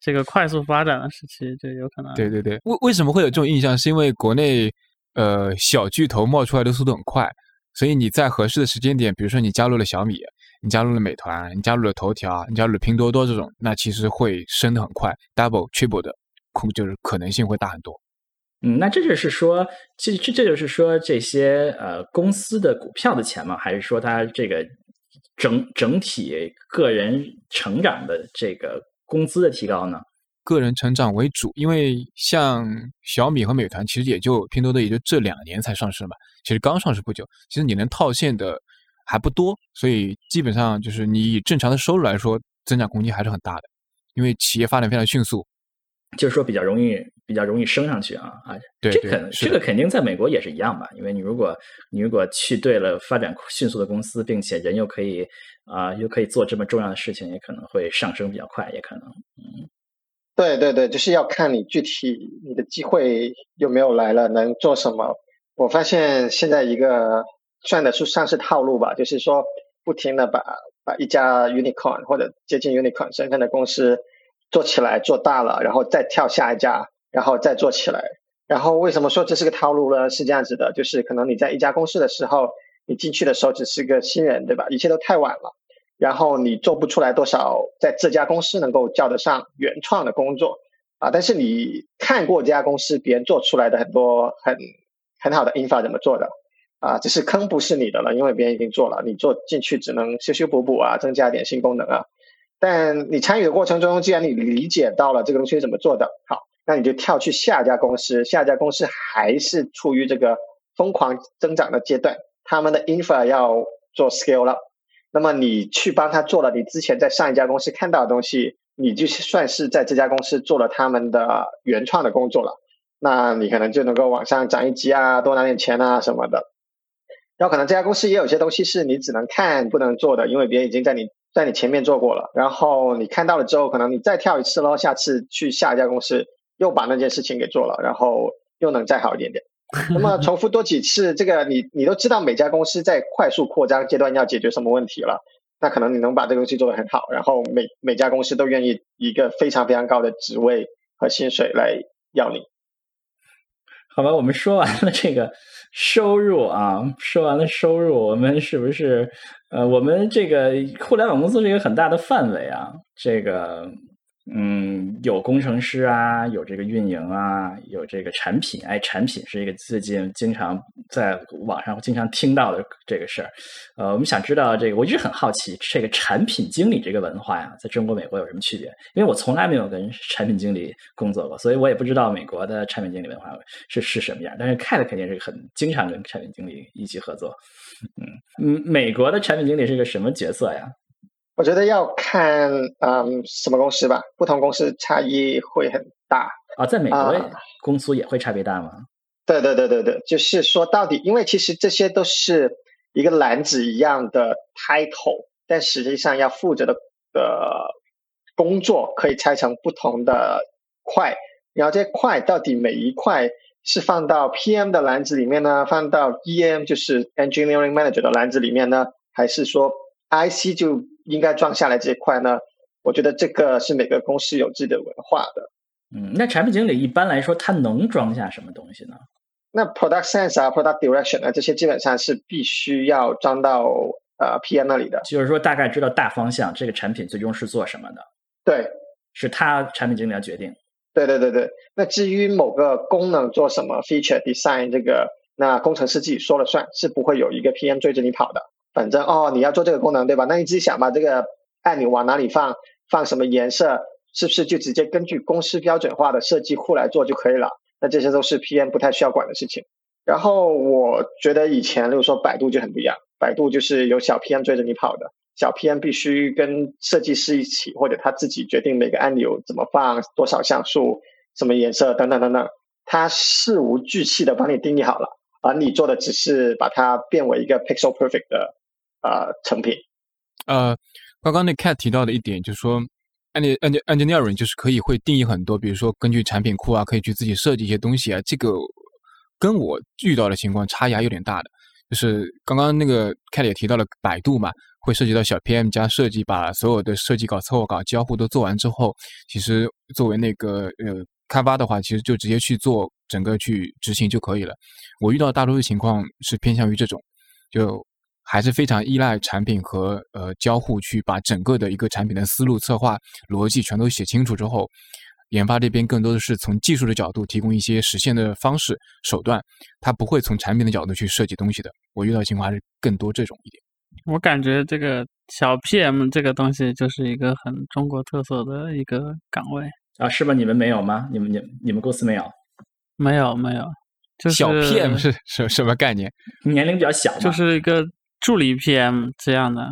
Speaker 4: 这个快速发展的时期，就有可能
Speaker 1: 对对对，为为什么会有这种印象？是因为国内呃小巨头冒出来的速度很快，所以你在合适的时间点，比如说你加入了小米，你加入了美团，你加入了头条，你加入了拼多多这种，那其实会升的很快，double、triple 的空就是可能性会大很多。
Speaker 2: 嗯，那这就是说，这这这就是说，这些呃公司的股票的钱吗？还是说它这个整整体个人成长的这个工资的提高呢？
Speaker 1: 个人成长为主，因为像小米和美团，其实也就拼多多也就这两年才上市嘛，其实刚上市不久，其实你能套现的还不多，所以基本上就是你以正常的收入来说，增长空间还是很大的，因为企业发展非常迅速。
Speaker 2: 就是说比较容易比较容易升上去啊啊，
Speaker 1: 对对
Speaker 2: 这肯这个肯定在美国也是一样吧，因为你如果你如果去对了发展迅速的公司，并且人又可以啊、又可以做这么重要的事情，也可能会上升比较快，也可能嗯
Speaker 3: 对对对，就是要看你具体你的机会有没有来了，能做什么。我发现现在一个算得出上市套路吧，就是说不停的把把一家 unicorn 或者接近 unicorn 身份的公司做起来做大了，然后再跳下一家，然后再做起来。然后为什么说这是个套路呢？是这样子的，就是可能你在一家公司的时候，你进去的时候只是个新人，对吧？一切都太晚了。然后你做不出来多少在这家公司能够叫得上原创的工作啊，但是你看过这家公司别人做出来的很多很很好的 infra 怎么做的啊，只是坑不是你的了，因为别人已经做了，你做进去只能修修补补啊，增加点新功能啊。但你参与的过程中，既然你理解到了这个东西是怎么做的，好，那你就跳去下一家公司，下一家公司还是处于这个疯狂增长的阶段，他们的 infra 要做 scale up。那么你去帮他做了你之前在上一家公司看到的东西，你就算是在这家公司做了他们的原创的工作了，那你可能就能够往上涨一级啊，多拿点钱啊什么的。然后可能这家公司也有些东西是你只能看不能做的，因为别人已经在你在你前面做过了。然后你看到了之后，可能你再跳一次咯，下次去下一家公司又把那件事情给做了，然后又能再好一点点。那么重复多几次，这个你你都知道每家公司在快速扩张阶段要解决什么问题了，那可能你能把这个东西做得很好，然后每每家公司都愿意一个非常非常高的职位和薪水来要你。
Speaker 2: 好吧，我们说完了这个收入啊，说完了收入，我们是不是呃，我们这个互联网公司是一个很大的范围啊，这个嗯，有工程师啊，有这个运营啊，有这个产品，哎，产品是一个最近经常在网上经常听到的这个事儿。呃，我们想知道这个，我一直很好奇，这个产品经理这个文化呀，在中国、美国有什么区别？因为我从来没有跟产品经理工作过，所以我也不知道美国的产品经理文化是是什么样。但是 Cat 肯定是很经常跟产品经理一起合作。嗯嗯，美国的产品经理是个什么角色呀？
Speaker 3: 我觉得要看嗯什么公司吧，不同公司差异会很大。
Speaker 2: 啊，在美国
Speaker 3: 啊。
Speaker 2: 公司也会差别大吗？
Speaker 3: 对对对对对，就是说到底，因为其实这些都是一个篮子一样的 title，但实际上要负责的的工作可以拆成不同的块，然后这些块到底每一块是放到 PM 的篮子里面呢，放到 EM 就是 Engineering Manager 的篮子里面呢，还是说 IC 就应该装下来这一块呢？我觉得这个是每个公司有自己的文化的。
Speaker 2: 嗯，那产品经理一般来说，他能装下什么东西呢？
Speaker 3: 那 product sense 啊，product direction 啊，这些基本上是必须要装到呃 PM 那里的。
Speaker 2: 就是说，大概知道大方向，这个产品最终是做什么的，
Speaker 3: 对，
Speaker 2: 是他产品经理要决定。
Speaker 3: 对对对对。那至于某个功能做什么 feature design 这个，那工程师自己说了算，是不会有一个 PM 追着你跑的。反正哦，你要做这个功能对吧？那你自己想吧，这个按钮往哪里放，放什么颜色，是不是就直接根据公司标准化的设计库来做就可以了？那这些都是 PM 不太需要管的事情。然后我觉得以前，例如说百度就很不一样，百度就是有小 PM 追着你跑的，小 PM 必须跟设计师一起，或者他自己决定每个按钮怎么放、多少像素、什么颜色等等等等，他事无巨细的帮你定义好了，而你做的只是把它变为一个 pixel perfect 的呃成品。
Speaker 1: 呃，刚刚那 Cat 提到的一点，就是说，eng eng engineering 就是可以会定义很多，比如说根据产品库啊，可以去自己设计一些东西啊。这个跟我遇到的情况差异还有点大的。就是刚刚那个 cat 也提到了百度嘛，会涉及到小 PM 加设计，把所有的设计稿、策划稿、交互都做完之后，其实作为那个呃开发的话，其实就直接去做整个去执行就可以了。我遇到大多数情况是偏向于这种，就还是非常依赖产品和呃交互去把整个的一个产品的思路、策划、逻辑全都写清楚之后。研发这边更多的是从技术的角度提供一些实现的方式手段，它不会从产品的角度去设计东西的。我遇到情况还是更多这种一点。
Speaker 4: 我感觉这个小 PM 这个东西就是一个很中国特色的一个岗位
Speaker 2: 啊，是吧？你们没有吗？你们你你们公司没有？
Speaker 4: 没有没有，就是
Speaker 1: 小 PM 是什什么概念？
Speaker 2: 年龄比较小，
Speaker 4: 就是一个助理 PM 这样的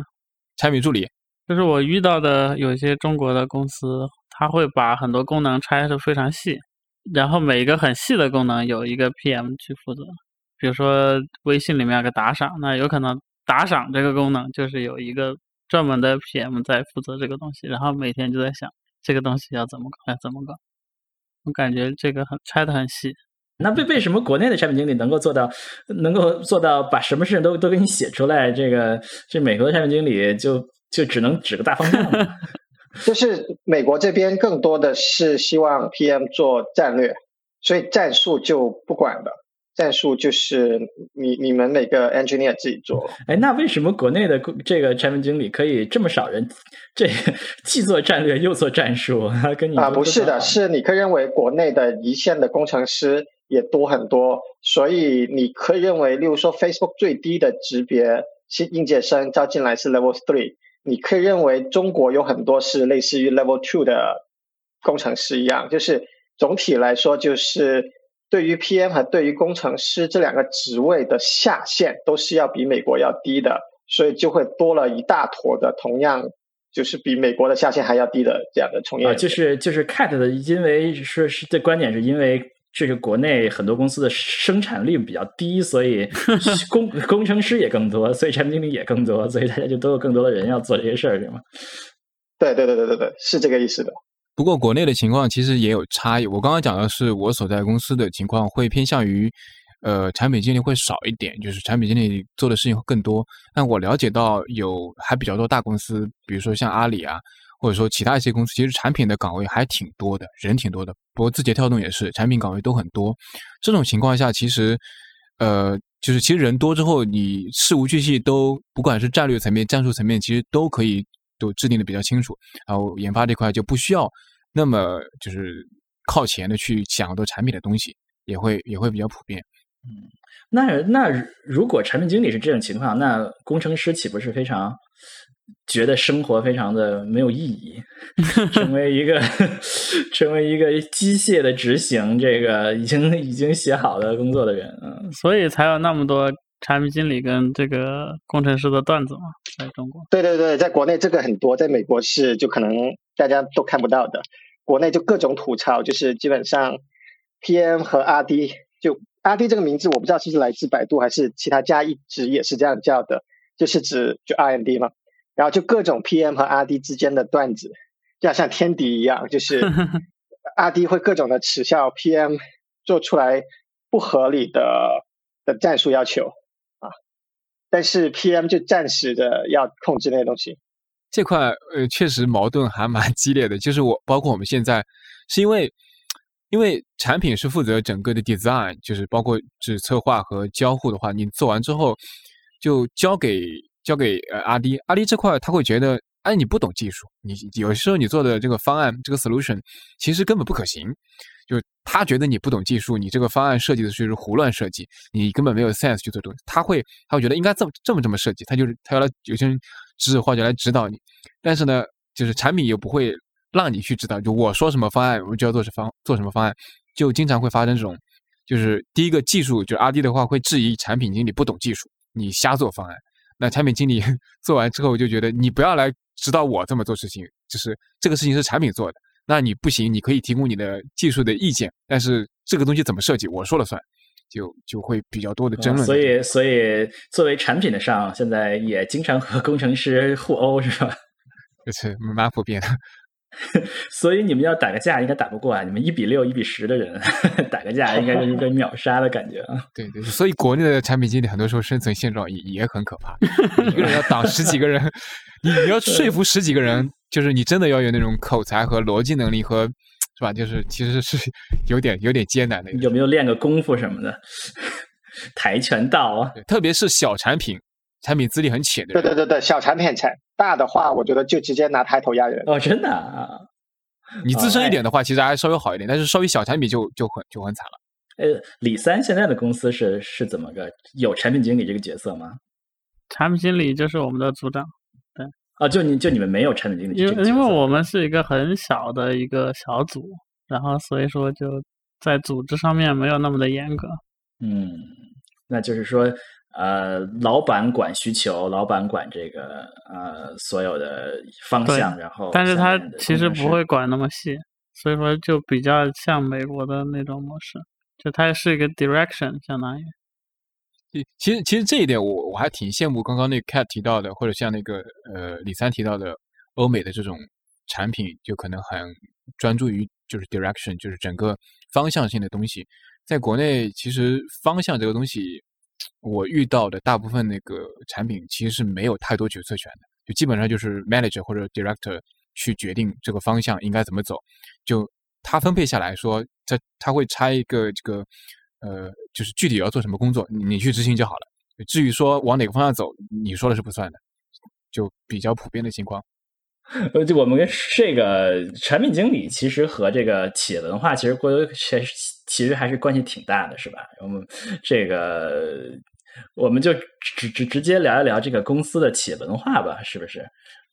Speaker 1: 产品助理。
Speaker 4: 就是我遇到的有些中国的公司。他会把很多功能拆的非常细，然后每一个很细的功能有一个 PM 去负责。比如说微信里面有个打赏，那有可能打赏这个功能就是有一个专门的 PM 在负责这个东西，然后每天就在想这个东西要怎么搞，要怎么搞。我感觉这个很拆的很细。
Speaker 2: 那为为什么国内的产品经理能够做到，能够做到把什么事情都都给你写出来？这个这美国的产品经理就就只能指个大方向。
Speaker 3: 就是美国这边更多的是希望 PM 做战略，所以战术就不管了。战术就是你你们每个 engineer 自己做。
Speaker 2: 哎，那为什么国内的这个产品经理可以这么少人？这 既做战略又做战术？跟你
Speaker 3: 啊，不是的，是你可以认为国内的一线的工程师也多很多，所以你可以认为，例如说 Facebook 最低的级别新应届生招进来是 Level Three。你可以认为中国有很多是类似于 Level Two 的工程师一样，就是总体来说，就是对于 PM 和对于工程师这两个职位的下限都是要比美国要低的，所以就会多了一大坨的同样就是比美国的下限还要低的这样的从业。啊，
Speaker 2: 就是就是 CAT 的，因为说是这观点是因为。这个国内很多公司的生产率比较低，所以 工工程师也更多，所以产品经理也更多，所以大家就都有更多的人要做这些事儿，是吗？
Speaker 3: 对对对对对对，是这个意思的。
Speaker 1: 不过国内的情况其实也有差异。我刚刚讲的是我所在公司的情况，会偏向于呃产品经理会少一点，就是产品经理做的事情会更多。但我了解到有还比较多大公司，比如说像阿里啊。或者说其他一些公司，其实产品的岗位还挺多的，人挺多的。不过字节跳动也是，产品岗位都很多。这种情况下，其实，呃，就是其实人多之后，你事无巨细都，不管是战略层面、战术层面，其实都可以都制定的比较清楚。然后研发这块就不需要那么就是靠前的去想很多产品的东西，也会也会比较普遍。
Speaker 2: 嗯，那那如果产品经理是这种情况，那工程师岂不是非常？觉得生活非常的没有意义，成为一个 成为一个机械的执行这个已经 已经写好的工作的人啊，
Speaker 4: 所以才有那么多产品经理跟这个工程师的段子嘛，在中国。
Speaker 3: 对对对，在国内这个很多，在美国是就可能大家都看不到的，国内就各种吐槽，就是基本上 PM 和 RD，就 RD 这个名字我不知道是不是来自百度还是其他家一直也是这样叫的，就是指就 R&D 嘛。然后就各种 PM 和 RD 之间的段子，就好像天敌一样，就是 RD 会各种的耻笑 PM 做出来不合理的的战术要求啊，但是 PM 就暂时的要控制那些东西。
Speaker 1: 这块呃确实矛盾还蛮激烈的，就是我包括我们现在是因为因为产品是负责整个的 design，就是包括是策划和交互的话，你做完之后就交给。交给呃阿迪，阿迪这块他会觉得，哎，你不懂技术，你有时候你做的这个方案，这个 solution 其实根本不可行，就他觉得你不懂技术，你这个方案设计的就是胡乱设计，你根本没有 sense 去做东西，他会他会觉得应该这么这么这么设计，他就是他要来有些人指指画脚来指导你，但是呢，就是产品又不会让你去指导，就我说什么方案，我就要做什方做什么方案，就经常会发生这种，就是第一个技术，就是阿迪的话会质疑产品经理不懂技术，你瞎做方案。那产品经理 做完之后，就觉得你不要来指导我这么做事情，就是这个事情是产品做的，那你不行，你可以提供你的技术的意见，但是这个东西怎么设计，我说了算，就就会比较多的争论。
Speaker 2: 所以，所以作为产品的上，现在也经常和工程师互殴，是吧？
Speaker 1: 就 是蛮普遍的。
Speaker 2: 所以你们要打个架，应该打不过啊！你们一比六、一比十的人 打个架，应该就是被 秒杀的感觉啊！
Speaker 1: 对对，所以国内的产品经理很多时候生存现状也也很可怕，一个人要挡十几个人，你你要说服十几个人，就是你真的要有那种口才和逻辑能力和，是吧？就是其实是有点有点艰难的。
Speaker 2: 有没有练个功夫什么的？跆拳道啊，
Speaker 1: 特别是小产品。产品资历很浅的人，
Speaker 3: 对对对对，小产品才大的话，我觉得就直接拿抬头压人。
Speaker 2: 哦，真的啊！
Speaker 1: 你资深一点的话，其实还稍微好一点，但是稍微小产品就就很就很惨了。
Speaker 2: 呃，李三现在的公司是是怎么个有产品经理这个角色吗？
Speaker 4: 产品经理就是我们的组长，对。
Speaker 2: 啊，就你就你们没有产品经理，
Speaker 4: 因为因为我们是一个很小的一个小组，然后所以说就在组织上面没有那么的严格。
Speaker 2: 嗯，那就是说。呃，老板管需求，老板管这个呃所有的方向，然后，
Speaker 4: 但是他其实不会管那么细，所以说就比较像美国的那种模式，就它是一个 direction，相当于。
Speaker 1: 其实其实这一点我我还挺羡慕刚刚那 cat 提到的，或者像那个呃李三提到的欧美的这种产品，就可能很专注于就是 direction，就是整个方向性的东西，在国内其实方向这个东西。我遇到的大部分那个产品其实是没有太多决策权的，就基本上就是 manager 或者 director 去决定这个方向应该怎么走，就他分配下来说，他他会拆一个这个呃，就是具体要做什么工作，你去执行就好了。至于说往哪个方向走，你说了是不算的，就比较普遍的情况。
Speaker 2: 呃，就我们跟这个产品经理其实和这个企业文化其实过多其实其实还是关系挺大的，是吧？我们这个我们就直直直接聊一聊这个公司的企业文化吧，是不是？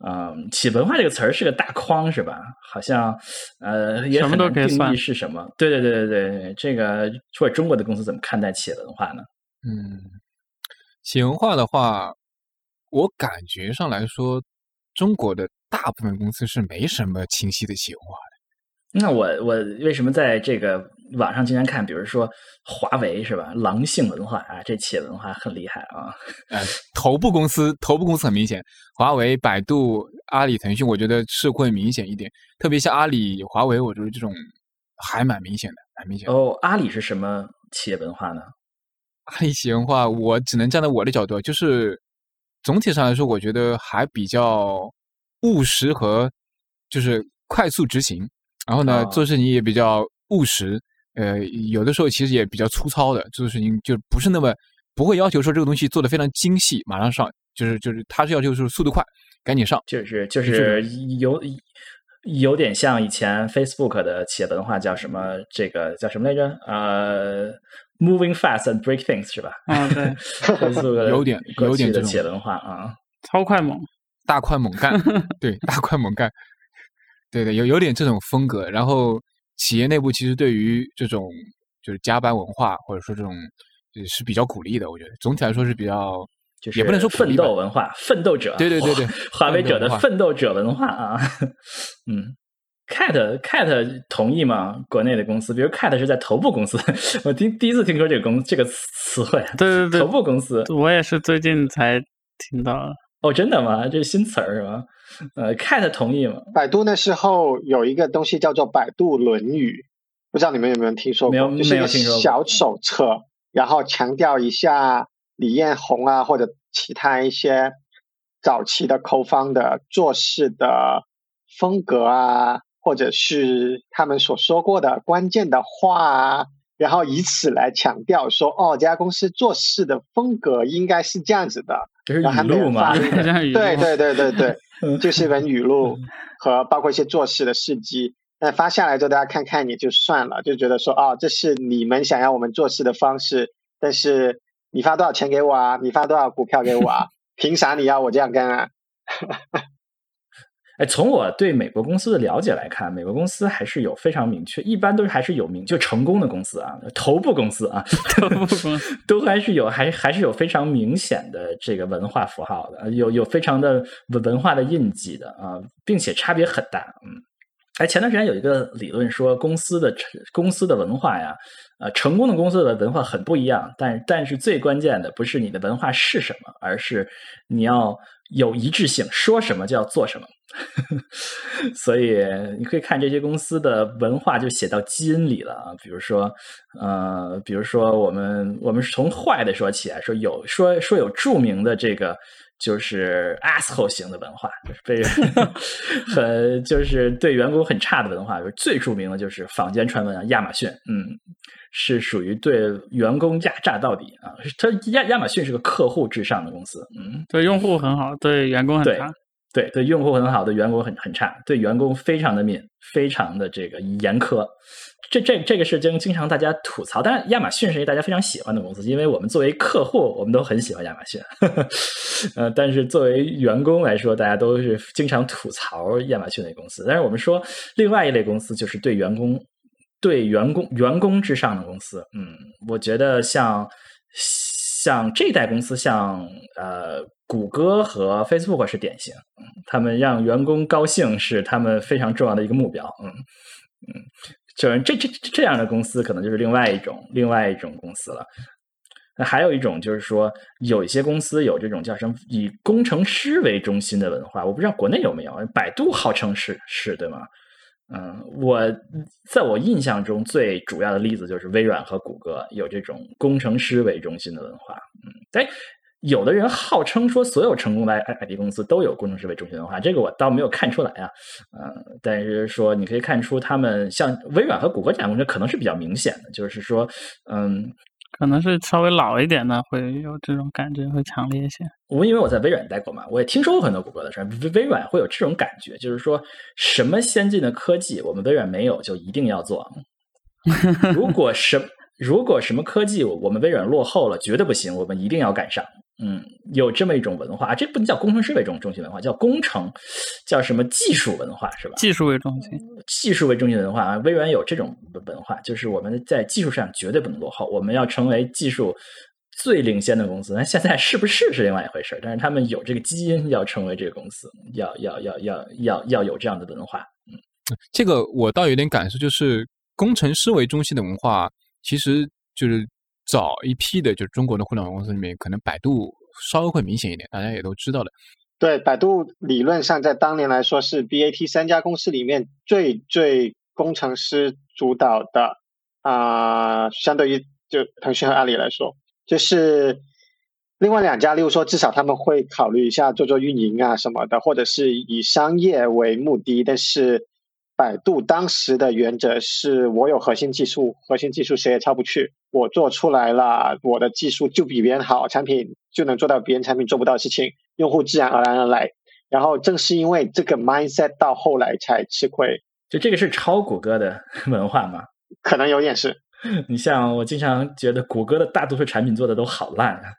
Speaker 2: 嗯，企业文化这个词儿是个大框，是吧？好像呃也很难定义是什么。对对对对对，这个或者中国的公司怎么看待企业文化呢？
Speaker 1: 嗯，企业文化的话，我感觉上来说，中国的。大部分公司是没什么清晰的企业文化的。
Speaker 2: 那我我为什么在这个网上经常看，比如说华为是吧？狼性文化啊，这企业文化很厉害啊。
Speaker 1: 呃，头部公司，头部公司很明显，华为、百度、阿里、腾讯，我觉得是会明显一点。特别像阿里、华为，我觉得这种还蛮明显的，蛮明显。
Speaker 2: 哦，阿里是什么企业文化呢？
Speaker 1: 阿里企业文化，我只能站在我的角度，就是总体上来说，我觉得还比较。务实和就是快速执行，然后呢，做事情也比较务实。呃，有的时候其实也比较粗糙的做事情，就不是那么不会要求说这个东西做的非常精细，马上上，就是就是他是要求是速度快，赶紧上，
Speaker 2: 就是就是有有点像以前 Facebook 的企业文化叫什么？这个叫什么来着？呃，Moving fast and break things 是吧？
Speaker 4: 啊，对，
Speaker 1: 有点有点
Speaker 2: 的企业文化啊，
Speaker 4: 超快猛。
Speaker 1: 大快猛干，对，大快猛干，对对，有有点这种风格。然后企业内部其实对于这种就是加班文化，或者说这种是比较鼓励的。我觉得总体来说是比较，
Speaker 2: 就是
Speaker 1: 也不能说
Speaker 2: 奋斗文化，奋斗者，
Speaker 1: 对对对对，
Speaker 2: 华为者的奋斗者文化啊。嗯，Cat Cat 同意吗？国内的公司，比如 Cat 是在头部公司，我第第一次听说这个公这个词汇，
Speaker 4: 对对对，
Speaker 2: 头部公司，
Speaker 4: 我也是最近才听到。
Speaker 2: 哦，真的吗？这是新词儿是吗？呃，Cat 同意吗？
Speaker 3: 百度那时候有一个东西叫做《百度论语》，不知道你们有没有听说过？
Speaker 2: 没有，
Speaker 3: 就是一个小手册，然后强调一下李彦宏啊，或者其他一些早期的扣方的做事的风格啊，或者是他们所说过的关键的话啊。然后以此来强调说，哦，这家公司做事的风格应该是这样子的。
Speaker 2: 这是语录吗？
Speaker 3: 对对对对对，就是一本语录和包括一些做事的事迹。那发下来之后，大家看看也就算了，就觉得说，哦，这是你们想要我们做事的方式。但是你发多少钱给我啊？你发多少股票给我啊？凭啥你要我这样干啊？
Speaker 2: 哎，从我对美国公司的了解来看，美国公司还是有非常明确，一般都是还是有明就成功的公司啊，头部公司啊，
Speaker 4: 头部公司
Speaker 2: 都还是有，还还是有非常明显的这个文化符号的，有有非常的文化的印记的啊，并且差别很大，嗯，哎，前段时间有一个理论说，公司的公司的文化呀，呃，成功的公司的文化很不一样，但但是最关键的不是你的文化是什么，而是你要有一致性，说什么就要做什么。所以你可以看这些公司的文化就写到基因里了啊，比如说，呃，比如说我们我们是从坏的说起啊，说有说说有著名的这个。就是 asshole 型的文化，就是被人很就是对员工很差的文化。最著名的就是坊间传闻啊，亚马逊，嗯，是属于对员工压榨到底啊。它亚亚马逊是个客户至上的公司，嗯，
Speaker 4: 对用户很好，对员工很差。
Speaker 2: 对对，用户很好，对员工很很差，对员工非常的敏，非常的这个严苛。这这这个是经经常大家吐槽，但是亚马逊是一个大家非常喜欢的公司，因为我们作为客户，我们都很喜欢亚马逊。呃，但是作为员工来说，大家都是经常吐槽亚马逊的公司。但是我们说，另外一类公司就是对员工、对员工、员工之上的公司。嗯，我觉得像像这一代公司，像呃。谷歌和 Facebook 是典型，他们让员工高兴是他们非常重要的一个目标，嗯嗯，就是这这这样的公司可能就是另外一种另外一种公司了。那还有一种就是说，有一些公司有这种叫什么以工程师为中心的文化，我不知道国内有没有，百度号称是是对吗？嗯，我在我印象中最主要的例子就是微软和谷歌有这种工程师为中心的文化，嗯，哎。有的人号称说，所有成功的 I I T 公司都有工程师为中心文化，这个我倒没有看出来啊。嗯，但是说你可以看出，他们像微软和谷歌这样公司可能是比较明显的，就是说，嗯，
Speaker 4: 可能是稍微老一点的会有这种感觉，会强烈一些。
Speaker 2: 我因为我在微软待过嘛，我也听说过很多谷歌的事儿。微微软会有这种感觉，就是说什么先进的科技我们微软没有，就一定要做。如果什如果什么科技我们微软落后了，绝对不行，我们一定要赶上。嗯，有这么一种文化，这不能叫工程师为中中心文化，叫工程，叫什么技术文化是吧？
Speaker 4: 技术为中心，
Speaker 2: 技术为中心文化啊。微软有这种文化，就是我们在技术上绝对不能落后，我们要成为技术最领先的公司。那现在是不是是另外一回事？但是他们有这个基因，要成为这个公司，要要要要要要有这样的文化。嗯，
Speaker 1: 这个我倒有点感受，就是工程师为中心的文化，其实就是。早一批的，就是中国的互联网公司里面，可能百度稍微会明显一点，大家也都知道的。
Speaker 3: 对，百度理论上在当年来说是 BAT 三家公司里面最最工程师主导的啊，相对于就腾讯和阿里来说，就是另外两家，例如说至少他们会考虑一下做做运营啊什么的，或者是以商业为目的，但是。百度当时的原则是我有核心技术，核心技术谁也超不去。我做出来了，我的技术就比别人好，产品就能做到别人产品做不到的事情，用户自然而然而来。然后正是因为这个 mindset，到后来才吃亏。
Speaker 2: 就这个是抄谷歌的 文化吗？
Speaker 3: 可能有点是。
Speaker 2: 你像我经常觉得谷歌的大多数产品做的都好烂啊，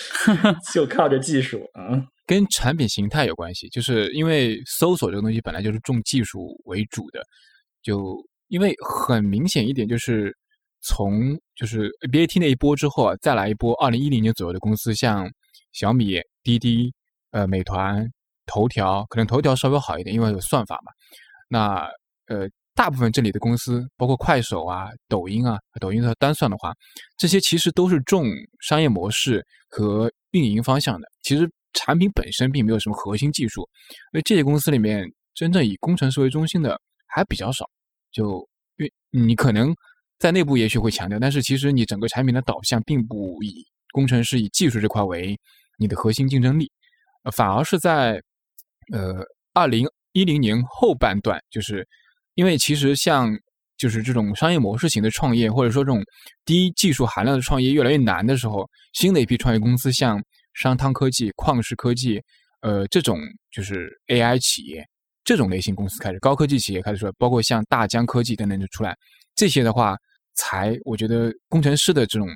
Speaker 2: 就靠着技术啊。
Speaker 1: 跟产品形态有关系，就是因为搜索这个东西本来就是重技术为主的，就因为很明显一点，就是从就是 BAT 那一波之后啊，再来一波二零一零年左右的公司，像小米、滴滴、呃美团、头条，可能头条稍微好一点，因为有算法嘛。那呃，大部分这里的公司，包括快手啊、抖音啊，抖音它单算的话，这些其实都是重商业模式和运营方向的，其实。产品本身并没有什么核心技术，因为这些公司里面真正以工程师为中心的还比较少。就因为你可能在内部也许会强调，但是其实你整个产品的导向并不以工程师以技术这块为你的核心竞争力，呃，反而是在呃二零一零年后半段，就是因为其实像就是这种商业模式型的创业，或者说这种低技术含量的创业越来越难的时候，新的一批创业公司像。商汤科技、旷视科技，呃，这种就是 AI 企业这种类型公司开始，高科技企业开始出来，包括像大疆科技等等就出来。这些的话，才我觉得工程师的这种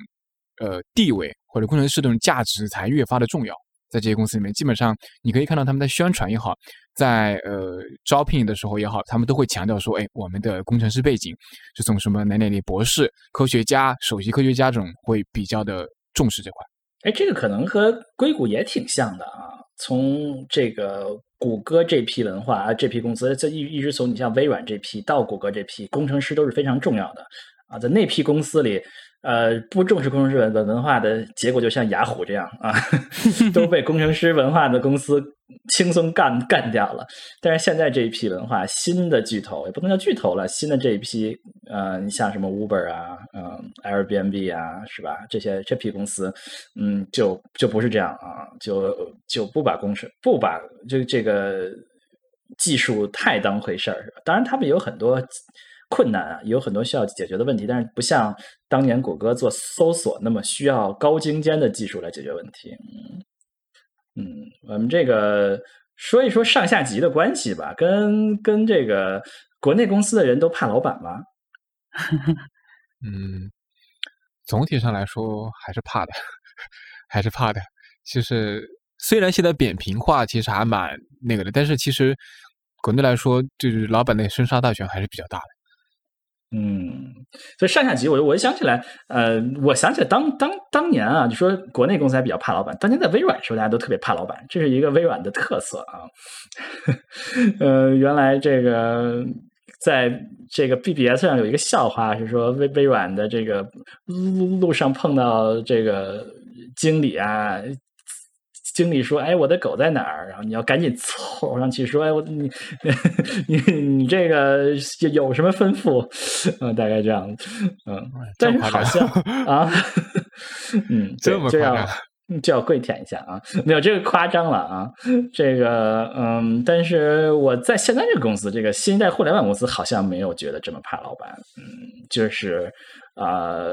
Speaker 1: 呃地位或者工程师这种价值才越发的重要。在这些公司里面，基本上你可以看到他们在宣传也好，在呃招聘的时候也好，他们都会强调说：“哎，我们的工程师背景是从什么哪哪里博士、科学家、首席科学家这种，会比较的重视这块。”
Speaker 2: 哎，这个可能和硅谷也挺像的啊。从这个谷歌这批文化啊，这批公司，这一一直从你像微软这批到谷歌这批工程师都是非常重要的在那批公司里。呃，不重视工程师文文化的结果，就像雅虎这样啊，都被工程师文化的公司轻松干干掉了。但是现在这一批文化，新的巨头也不能叫巨头了，新的这一批，呃，你像什么 Uber 啊，嗯，Airbnb 啊，是吧？这些这批公司，嗯，就就不是这样啊，就就不把工程不把这这个技术太当回事儿，当然，他们有很多。困难啊，有很多需要解决的问题，但是不像当年谷歌做搜索那么需要高精尖的技术来解决问题。嗯，我们这个说一说上下级的关系吧，跟跟这个国内公司的人都怕老板吗？
Speaker 1: 嗯，总体上来说还是怕的，还是怕的。其实虽然现在扁平化其实还蛮那个的，但是其实国内来说，就是老板的生杀大权还是比较大的。
Speaker 2: 嗯，所以上下级，我我就想起来，呃，我想起来当当当年啊，就说国内公司还比较怕老板，当年在微软时候，大家都特别怕老板，这是一个微软的特色啊。呃，原来这个在这个 BBS 上有一个笑话，是说微微软的这个路路上碰到这个经理啊。经理说：“哎，我的狗在哪儿？”然后你要赶紧凑上去说：“哎，我你 你你这个有什么吩咐？”嗯，大概这样子。嗯，但是好像啊，嗯，
Speaker 1: 这么
Speaker 2: 就要就要跪舔一下啊！没有这个夸张了啊！这个嗯，但是我在现在这个公司，这个新一代互联网公司，好像没有觉得这么怕老板。嗯，就是啊，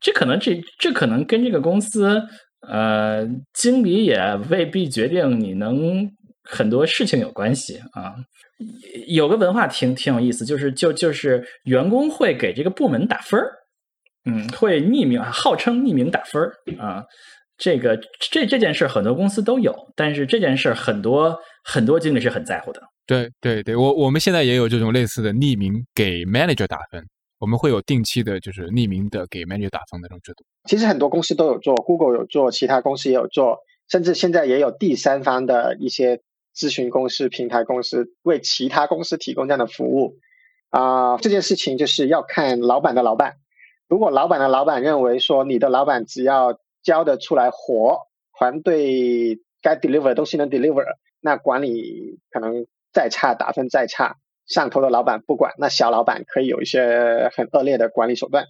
Speaker 2: 这可能这这可能跟这个公司。呃，经理也未必决定你能很多事情有关系啊。有个文化挺挺有意思，就是就就是员工会给这个部门打分，嗯，会匿名，号称匿名打分啊。这个这这件事很多公司都有，但是这件事很多很多经理是很在乎的。
Speaker 1: 对对对，我我们现在也有这种类似的匿名给 manager 打分。我们会有定期的，就是匿名的给 manager 打分的这种制度。
Speaker 3: 其实很多公司都有做，Google 有做，其他公司也有做，甚至现在也有第三方的一些咨询公司、平台公司为其他公司提供这样的服务。啊，这件事情就是要看老板的老板。如果老板的老板认为说你的老板只要交得出来活，团队该 deliver 的东西能 deliver，那管理可能再差打分再差。上头的老板不管，那小老板可以有一些很恶劣的管理手段，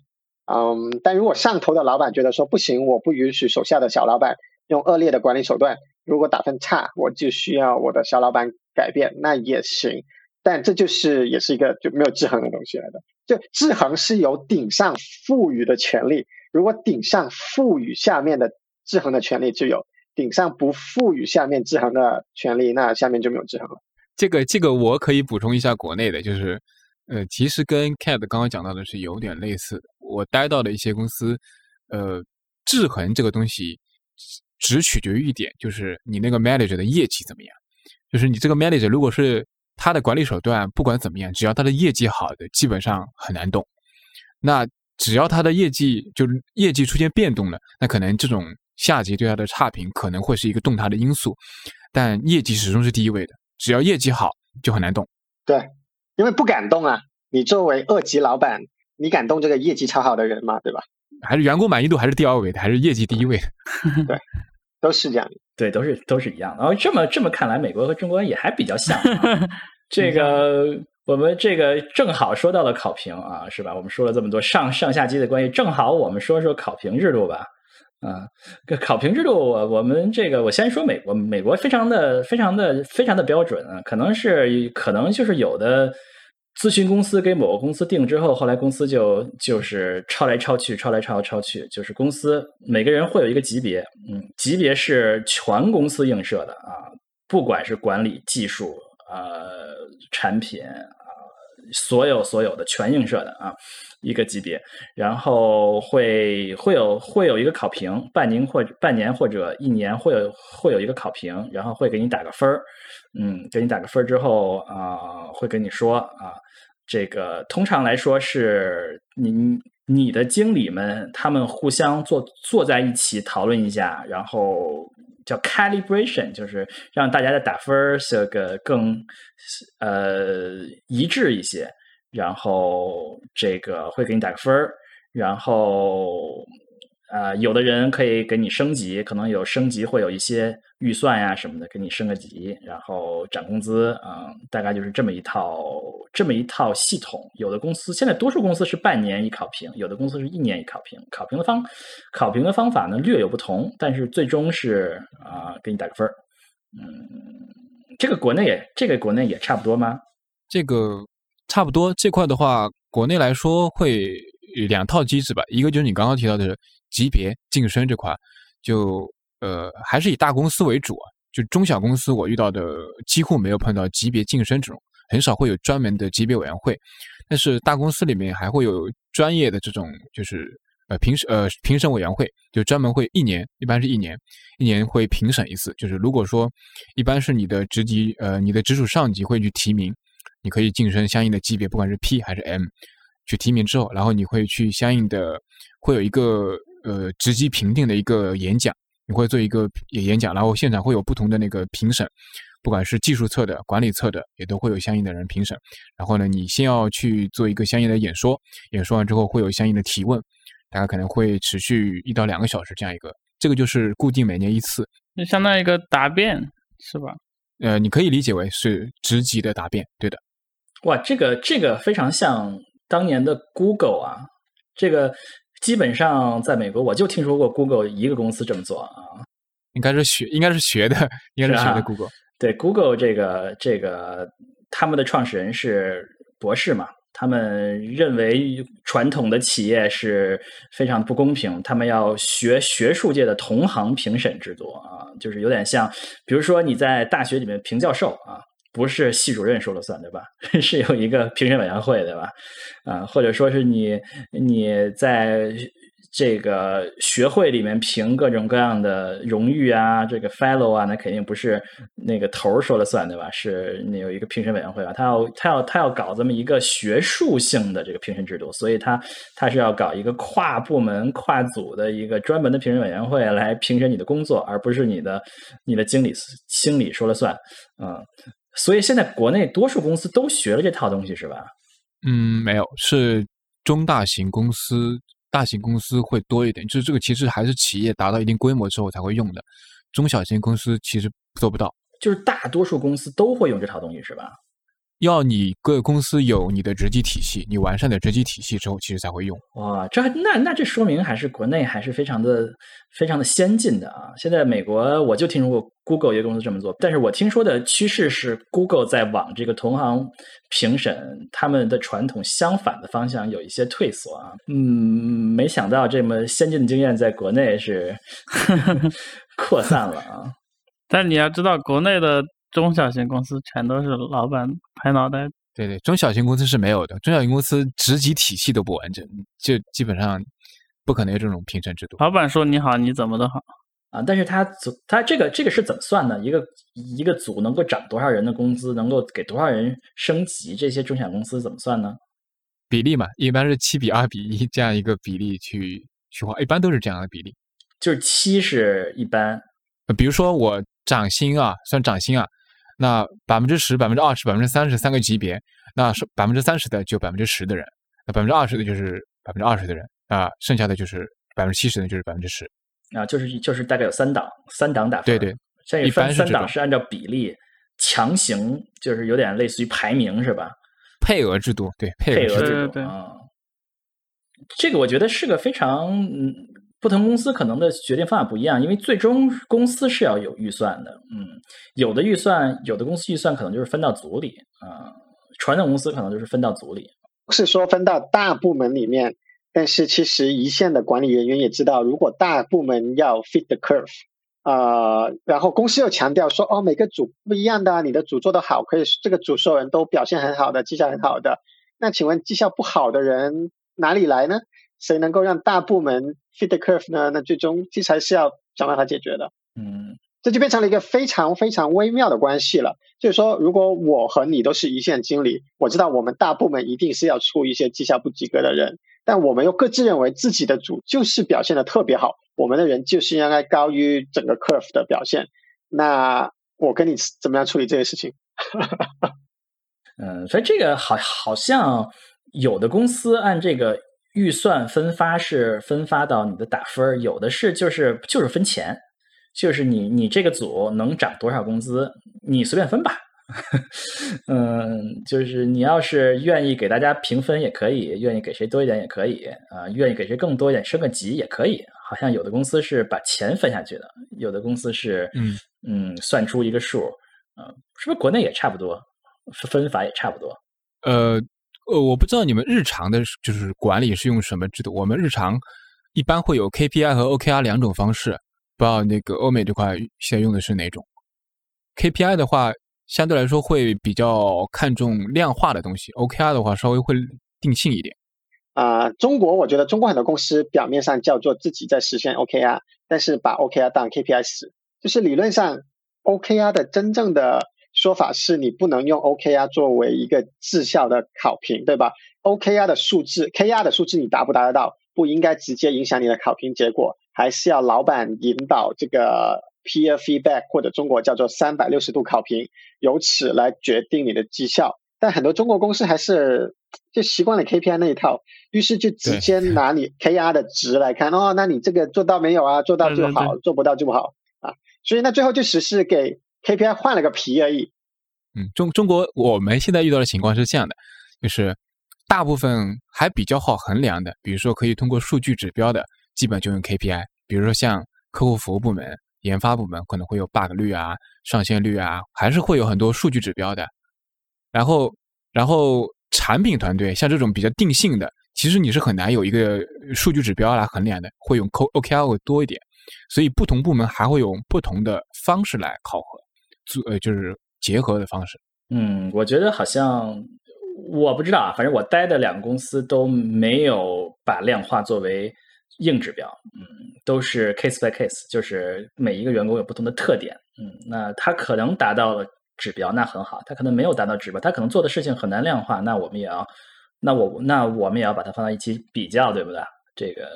Speaker 3: 嗯，但如果上头的老板觉得说不行，我不允许手下的小老板用恶劣的管理手段，如果打分差，我就需要我的小老板改变，那也行，但这就是也是一个就没有制衡的东西来的，就制衡是由顶上赋予的权利，如果顶上赋予下面的制衡的权利就有，顶上不赋予下面制衡的权利，那下面就没有制衡了。
Speaker 1: 这个这个我可以补充一下，国内的就是，呃，其实跟 Cat 刚刚讲到的是有点类似的。我待到的一些公司，呃，制衡这个东西只取决于一点，就是你那个 manager 的业绩怎么样。就是你这个 manager 如果是他的管理手段不管怎么样，只要他的业绩好的，基本上很难动。那只要他的业绩就是业绩出现变动了，那可能这种下级对他的差评可能会是一个动他的因素，但业绩始终是第一位的。只要业绩好，就很难动。
Speaker 3: 对，因为不敢动啊。你作为二级老板，你敢动这个业绩超好的人吗？对吧？
Speaker 1: 还是员工满意度还是第二位的，还是业绩第一位的？
Speaker 3: 对，都是这样。
Speaker 2: 对，都是都是一样。然后这么这么看来，美国和中国也还比较像。这个我们这个正好说到了考评啊，是吧？我们说了这么多上上下级的关系，正好我们说说考评制度吧。啊，这考评制度，我我们这个我先说美国，美国非常的非常的非常的标准啊，可能是可能就是有的咨询公司给某个公司定之后，后来公司就就是抄来抄去，抄来抄抄去，就是公司每个人会有一个级别，嗯，级别是全公司映射的啊，不管是管理、技术、呃，产品，所有所有的全映射的啊。一个级别，然后会会有会有一个考评，半年或半年或者一年会有会有一个考评，然后会给你打个分儿，嗯，给你打个分儿之后啊，会跟你说啊，这个通常来说是你你的经理们他们互相坐坐在一起讨论一下，然后叫 calibration，就是让大家的打分这个更呃一致一些，然后这个会给你打个分儿，然后。啊，有的人可以给你升级，可能有升级会有一些预算呀什么的，给你升个级，然后涨工资啊，大概就是这么一套这么一套系统。有的公司现在多数公司是半年一考评，有的公司是一年一考评。考评的方考评的方法呢略有不同，但是最终是啊给你打个分儿。嗯，这个国内也这个国内也差不多吗？
Speaker 1: 这个差不多这块的话，国内来说会两套机制吧，一个就是你刚刚提到的。级别晋升这块，就呃还是以大公司为主啊。就中小公司，我遇到的几乎没有碰到级别晋升这种，很少会有专门的级别委员会。但是大公司里面还会有专业的这种，就是呃评审呃评审委员会，就专门会一年，一般是一年，一年会评审一次。就是如果说一般是你的职级呃你的直属上级会去提名，你可以晋升相应的级别，不管是 P 还是 M，去提名之后，然后你会去相应的会有一个。呃，职级评定的一个演讲，你会做一个演讲，然后现场会有不同的那个评审，不管是技术侧的、管理侧的，也都会有相应的人评审。然后呢，你先要去做一个相应的演说，演说完之后会有相应的提问，大概可能会持续一到两个小时这样一个，这个就是固定每年一次，
Speaker 4: 就相当于一个答辩是吧？
Speaker 1: 呃，你可以理解为是职级的答辩，对的。
Speaker 2: 哇，这个这个非常像当年的 Google 啊，这个。基本上在美国，我就听说过 Google 一个公司这么做啊，
Speaker 1: 应该是学，应该是学的，应该是学的 Google。
Speaker 2: 对 Google 这个这个，他们的创始人是博士嘛，他们认为传统的企业是非常不公平，他们要学学术界的同行评审制度啊，就是有点像，比如说你在大学里面评教授啊。不是系主任说了算，对吧？是有一个评审委员会，对吧？啊，或者说是你你在这个学会里面评各种各样的荣誉啊，这个 fellow 啊，那肯定不是那个头说了算，对吧？是那有一个评审委员会吧？他要他要他要搞这么一个学术性的这个评审制度，所以他他是要搞一个跨部门跨组的一个专门的评审委员会来评审你的工作，而不是你的你的经理经理说了算，嗯。所以现在国内多数公司都学了这套东西，是吧？
Speaker 1: 嗯，没有，是中大型公司、大型公司会多一点。就是这个其实还是企业达到一定规模之后才会用的，中小型公司其实做不到。
Speaker 2: 就是大多数公司都会用这套东西，是吧？
Speaker 1: 要你各个公司有你的职级体系，你完善的职级体系之后，其实才会用。
Speaker 2: 哇，这那那这说明还是国内还是非常的非常的先进的啊！现在美国我就听说过 Google 一个公司这么做，但是我听说的趋势是 Google 在往这个同行评审他们的传统相反的方向有一些退缩啊。嗯，没想到这么先进的经验在国内是 扩散了啊！
Speaker 4: 但你要知道，国内的。中小型公司全都是老板拍脑袋。
Speaker 1: 对对，中小型公司是没有的。中小型公司职级体系都不完整，就基本上不可能有这种评审制度。
Speaker 4: 老板说你好，你怎么都好
Speaker 2: 啊。但是他组他这个这个是怎么算呢？一个一个组能够涨多少人的工资，能够给多少人升级？这些中小公司怎么算呢？
Speaker 1: 比例嘛，一般是七比二比一这样一个比例去去划，一般都是这样的比例。
Speaker 2: 就是七是一般。
Speaker 1: 比如说我涨薪啊，算涨薪啊。那百分之十、百分之二十、百分之三十三个级别，那是百分之三十的就百分之十的人，那百分之二十的就是百分之二十的人啊，剩下的就是百分之七十的就是百分之十
Speaker 2: 啊，就是就是大概有三档，三档打分。
Speaker 1: 对对，
Speaker 2: 一般三档是按照比例强行，就是有点类似于排名是吧？
Speaker 1: 配额制度，对
Speaker 2: 配
Speaker 1: 额
Speaker 2: 制度啊，这个我觉得是个非常嗯。不同公司可能的决定方法不一样，因为最终公司是要有预算的。嗯，有的预算，有的公司预算可能就是分到组里啊，传统公司可能就是分到组里。
Speaker 3: 是说分到大部门里面，但是其实一线的管理人员也知道，如果大部门要 fit the curve，啊，然后公司又强调说，哦，每个组不一样的，你的组做得好，可以这个组所有人都表现很好的，绩效很好的。那请问绩效不好的人哪里来呢？谁能够让大部门 fit the curve 呢？那最终这才是要想办法解决的。
Speaker 2: 嗯，
Speaker 3: 这就变成了一个非常非常微妙的关系了。就是说，如果我和你都是一线经理，我知道我们大部门一定是要出一些绩效不及格的人。但我们又各自认为自己的组就是表现的特别好，我们的人就是应该高于整个 curve 的表现。那我跟你怎么样处理这个事情？
Speaker 2: 嗯，所以这个好好像有的公司按这个预算分发是分发到你的打分，有的是就是就是分钱，就是你你这个组能涨多少工资，你随便分吧。嗯，就是你要是愿意给大家评分也可以，愿意给谁多一点也可以啊，愿意给谁更多一点升个级也可以。好像有的公司是把钱分下去的，有的公司是
Speaker 1: 嗯
Speaker 2: 嗯算出一个数，嗯，是不是国内也差不多？分法也差不多。
Speaker 1: 呃呃，我不知道你们日常的就是管理是用什么制度。我们日常一般会有 KPI 和 OKR 两种方式，不知道那个欧美这块现在用的是哪种？KPI 的话，相对来说会比较看重量化的东西；OKR 的话，稍微会定性一点。
Speaker 3: 啊，中国我觉得中国很多公司表面上叫做自己在实现 OKR，但是把 OKR 当 KPI 使，就是理论上 OKR 的真正的。说法是你不能用 OKR 作为一个绩效的考评，对吧？OKR 的数字，KR 的数字你达不达得到，不应该直接影响你的考评结果，还是要老板引导这个 peer feedback 或者中国叫做三百六十度考评，由此来决定你的绩效。但很多中国公司还是就习惯了 KPI 那一套，于是就直接拿你 KR 的值来看，哦，那你这个做到没有啊？做到就好，做不到就不好啊。所以那最后就只是给。KPI 换了个皮而已。
Speaker 1: 嗯，中中国我们现在遇到的情况是这样的，就是大部分还比较好衡量的，比如说可以通过数据指标的，基本就用 KPI。比如说像客户服务部门、研发部门可能会有 bug 率啊、上线率啊，还是会有很多数据指标的。然后，然后产品团队像这种比较定性的，其实你是很难有一个数据指标来衡量的，会用 O OKR 会多一点。所以不同部门还会用不同的方式来考核。做呃就是结合的方式，
Speaker 2: 嗯，我觉得好像我不知道啊，反正我待的两个公司都没有把量化作为硬指标，嗯，都是 case by case，就是每一个员工有不同的特点，嗯，那他可能达到了指标，那很好，他可能没有达到指标，他可能做的事情很难量化，那我们也要，那我那我们也要把它放到一起比较，对不对？这个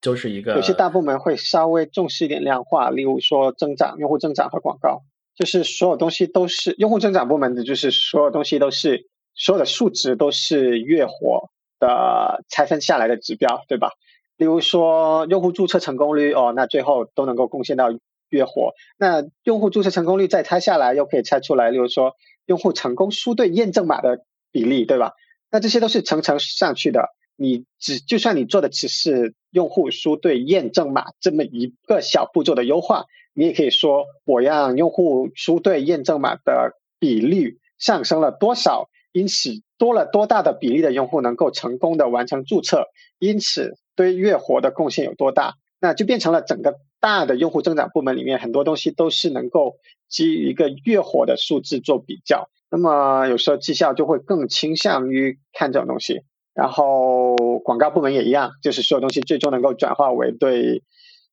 Speaker 2: 就是一个
Speaker 3: 有些大部门会稍微重视一点量化，例如说增长、用户增长和广告。就是所有东西都是用户增长部门的，就是所有东西都是所有的数值都是月活的拆分下来的指标，对吧？例如说用户注册成功率，哦，那最后都能够贡献到月活。那用户注册成功率再拆下来，又可以拆出来，例如说用户成功输对验证码的比例，对吧？那这些都是层层上去的。你只就算你做的只是用户输对验证码这么一个小步骤的优化。你也可以说，我让用户输对验证码的比率上升了多少，因此多了多大的比例的用户能够成功的完成注册，因此对月活的贡献有多大，那就变成了整个大的用户增长部门里面很多东西都是能够基于一个月活的数字做比较，那么有时候绩效就会更倾向于看这种东西，然后广告部门也一样，就是所有东西最终能够转化为对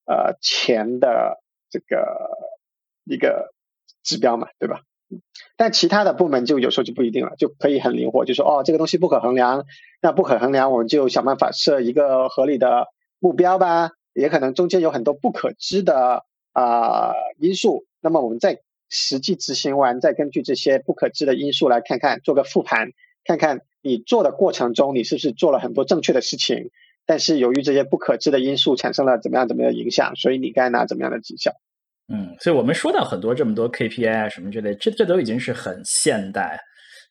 Speaker 3: 呃钱的。这个一个指标嘛，对吧？但其他的部门就有时候就不一定了，就可以很灵活，就说哦，这个东西不可衡量，那不可衡量，我们就想办法设一个合理的目标吧。也可能中间有很多不可知的啊因素，那么我们在实际执行完，再根据这些不可知的因素来看看，做个复盘，看看你做的过程中，你是不是做了很多正确的事情。但是由于这些不可知的因素产生了怎么样怎么样的影响，所以你该拿怎么样的绩效？
Speaker 2: 嗯，所以我们说到很多这么多 KPI 啊什么之类，这这都已经是很现代。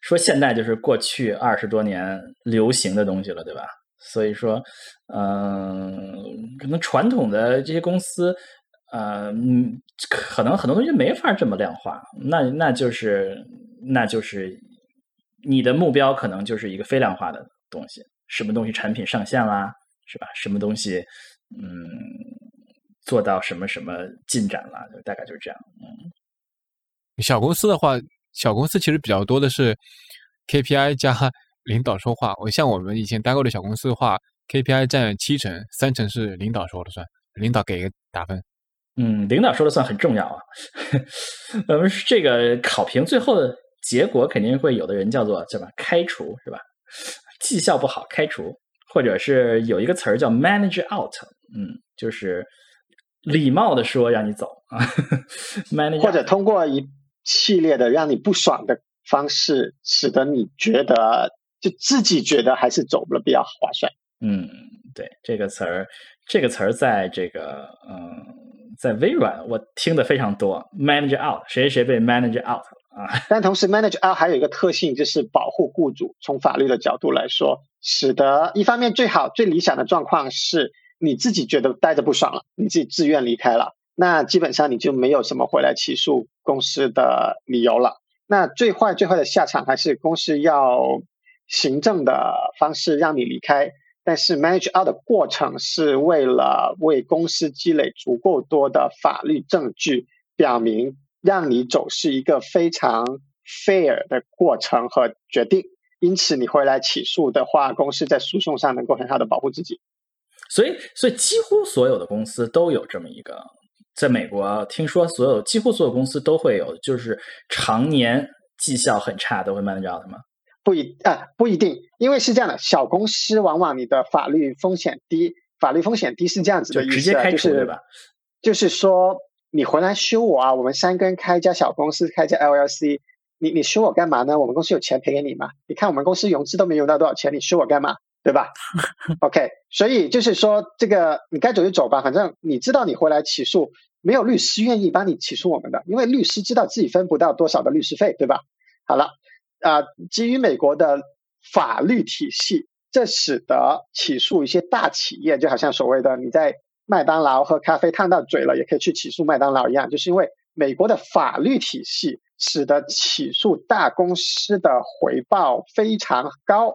Speaker 2: 说现代就是过去二十多年流行的东西了，对吧？所以说，嗯，可能传统的这些公司，呃，可能很多东西没法这么量化。那那就是那就是你的目标可能就是一个非量化的东西。什么东西产品上线啦，是吧？什么东西，嗯，做到什么什么进展了，就大概就是这样。嗯，
Speaker 1: 小公司的话，小公司其实比较多的是 KPI 加 领导说话。我像我们以前待过的小公司的话，KPI 占七成，三成是领导说了算，领导给一个打分。
Speaker 2: 嗯，领导说了算很重要啊。我们这个考评最后的结果肯定会有的人叫做，什么？开除是吧？绩效不好开除，或者是有一个词儿叫 manage out，嗯，就是礼貌的说让你走啊
Speaker 3: 或者通过一系列的让你不爽的方式，使得你觉得就自己觉得还是走了比较划算。
Speaker 2: 嗯，对，这个词儿，这个词儿在这个嗯，在微软我听的非常多，manage out，谁谁谁被 manage out 啊。
Speaker 3: 但同时，manage out 还有一个特性，就是保护雇主。从法律的角度来说，使得一方面最好、最理想的状况是你自己觉得待着不爽了，你自己自愿离开了，那基本上你就没有什么回来起诉公司的理由了。那最坏、最坏的下场还是公司要行政的方式让你离开。但是 manage out 的过程是为了为公司积累足够多的法律证据，表明让你走是一个非常 fair 的过程和决定。因此，你回来起诉的话，公司在诉讼上能够很好的保护自己。
Speaker 2: 所以，所以几乎所有的公司都有这么一个，在美国听说所有几乎所有公司都会有，就是常年绩效很差都会 manage out 吗？
Speaker 3: 不一啊，不一定，因为是这样的，小公司往往你的法律风险低，法律风险低是这样子的意思，
Speaker 2: 直接开除对吧？
Speaker 3: 就是说你回来修我啊，我们三个人开一家小公司，开一家 LLC，你你修我干嘛呢？我们公司有钱赔给你吗？你看我们公司融资都没融到多少钱，你修我干嘛？对吧？OK，所以就是说这个你该走就走吧，反正你知道你回来起诉，没有律师愿意帮你起诉我们的，因为律师知道自己分不到多少的律师费，对吧？好了。啊，基于美国的法律体系，这使得起诉一些大企业，就好像所谓的你在麦当劳喝咖啡烫到嘴了，也可以去起诉麦当劳一样，就是因为美国的法律体系使得起诉大公司的回报非常高，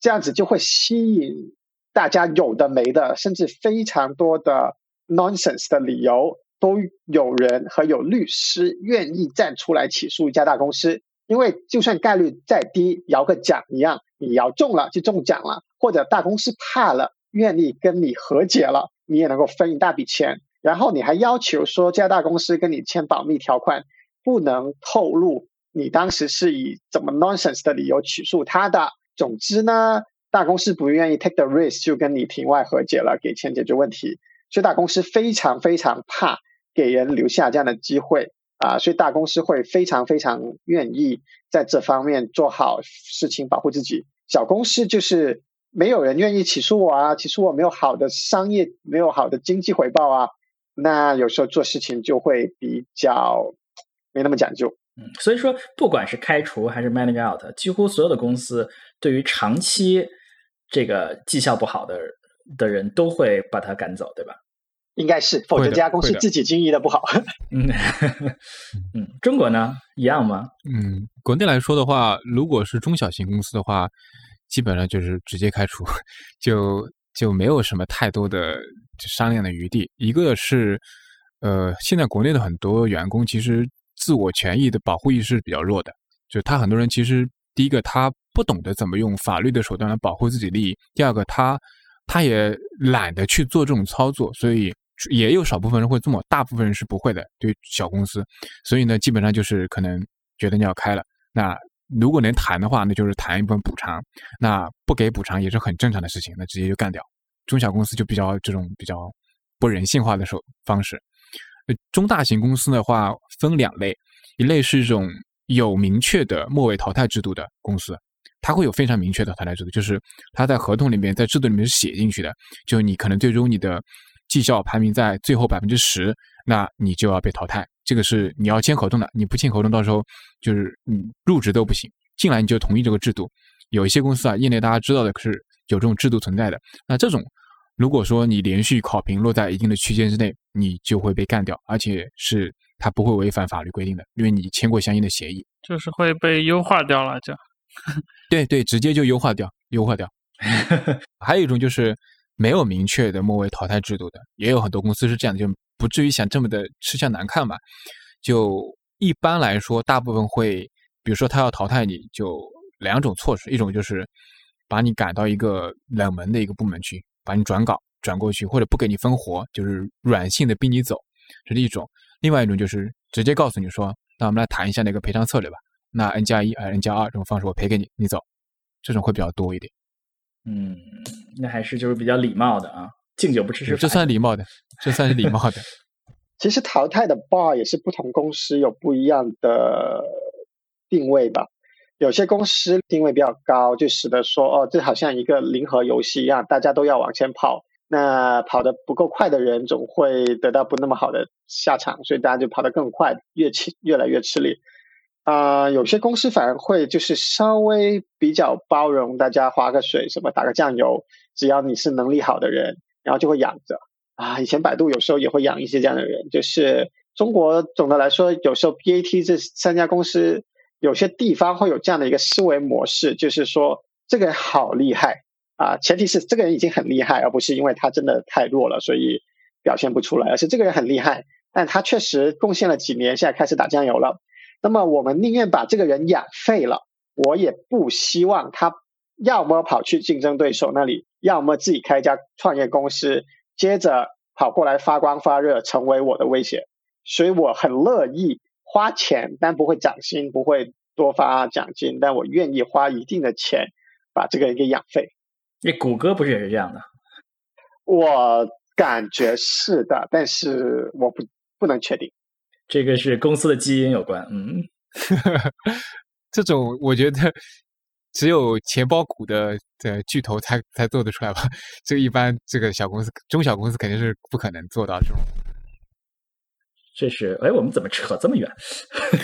Speaker 3: 这样子就会吸引大家有的没的，甚至非常多的 nonsense 的理由，都有人和有律师愿意站出来起诉一家大公司。因为就算概率再低，摇个奖一样，你摇中了就中奖了，或者大公司怕了，愿意跟你和解了，你也能够分一大笔钱。然后你还要求说，这家大公司跟你签保密条款，不能透露你当时是以怎么 nonsense 的理由起诉他的。总之呢，大公司不愿意 take the risk 就跟你庭外和解了，给钱解决问题。所以大公司非常非常怕给人留下这样的机会。啊，所以大公司会非常非常愿意在这方面做好事情，保护自己。小公司就是没有人愿意起诉我啊，起诉我没有好的商业，没有好的经济回报啊。那有时候做事情就会比较没那么讲究。
Speaker 2: 嗯，所以说不管是开除还是 manage out，几乎所有的公司对于长期这个绩效不好的的人都会把他赶走，对吧？
Speaker 3: 应该是，否则这家公司自己经营的不好。
Speaker 2: 嗯嗯，中国呢一样吗？
Speaker 1: 嗯，国内来说的话，如果是中小型公司的话，基本上就是直接开除，就就没有什么太多的商量的余地。一个是，呃，现在国内的很多员工其实自我权益的保护意识比较弱的，就他很多人其实第一个他不懂得怎么用法律的手段来保护自己利益，第二个他他也懒得去做这种操作，所以。也有少部分人会这么，大部分人是不会的。对小公司，所以呢，基本上就是可能觉得你要开了，那如果能谈的话，那就是谈一部分补偿；那不给补偿也是很正常的事情，那直接就干掉。中小公司就比较这种比较不人性化的手方式。中大型公司的话分两类，一类是一种有明确的末位淘汰制度的公司，它会有非常明确的淘汰制度，就是它在合同里面，在制度里面是写进去的，就你可能最终你的。绩效排名在最后百分之十，那你就要被淘汰。这个是你要签合同的，你不签合同，到时候就是你入职都不行。进来你就同意这个制度。有一些公司啊，业内大家知道的是有这种制度存在的。那这种，如果说你连续考评落在一定的区间之内，你就会被干掉，而且是它不会违反法律规定的，因为你签过相应的协议。
Speaker 4: 就是会被优化掉了，就
Speaker 1: 对对，直接就优化掉，优化掉。还有一种就是。没有明确的末位淘汰制度的，也有很多公司是这样的，就不至于想这么的吃相难看吧。就一般来说，大部分会，比如说他要淘汰你，就两种措施，一种就是把你赶到一个冷门的一个部门去，把你转岗转过去，或者不给你分活，就是软性的逼你走，这是一种；另外一种就是直接告诉你说，那我们来谈一下那个赔偿策略吧。那 N 加一还是 N 加二这种方式，我赔给你，你走，这种会比较多一点。
Speaker 2: 嗯，那还是就是比较礼貌的啊，敬酒不吃吃饭，
Speaker 1: 这算礼貌的，这算是礼貌的。
Speaker 3: 其实淘汰的 bar 也是不同公司有不一样的定位吧。有些公司定位比较高，就使得说哦，这好像一个零和游戏一样，大家都要往前跑。那跑得不够快的人总会得到不那么好的下场，所以大家就跑得更快，越吃越来越吃力。啊，有些公司反而会就是稍微比较包容，大家划个水什么打个酱油，只要你是能力好的人，然后就会养着。啊，以前百度有时候也会养一些这样的人，就是中国总的来说，有时候 BAT 这三家公司有些地方会有这样的一个思维模式，就是说这个好厉害啊，前提是这个人已经很厉害，而不是因为他真的太弱了，所以表现不出来，而是这个人很厉害，但他确实贡献了几年，现在开始打酱油了。那么我们宁愿把这个人养废了，我也不希望他要么跑去竞争对手那里，要么自己开一家创业公司。接着跑过来发光发热，成为我的威胁，所以我很乐意花钱，但不会涨薪，不会多发奖金，但我愿意花一定的钱把这个人给养废。
Speaker 2: 那谷歌不是也是这样的？
Speaker 3: 我感觉是的，但是我不不能确定。
Speaker 2: 这个是公司的基因有关，嗯，
Speaker 1: 这种我觉得。只有钱包股的的巨头才才做得出来吧？这一般这个小公司、中小公司肯定是不可能做到这种。
Speaker 2: 这是哎，我们怎么扯这么远？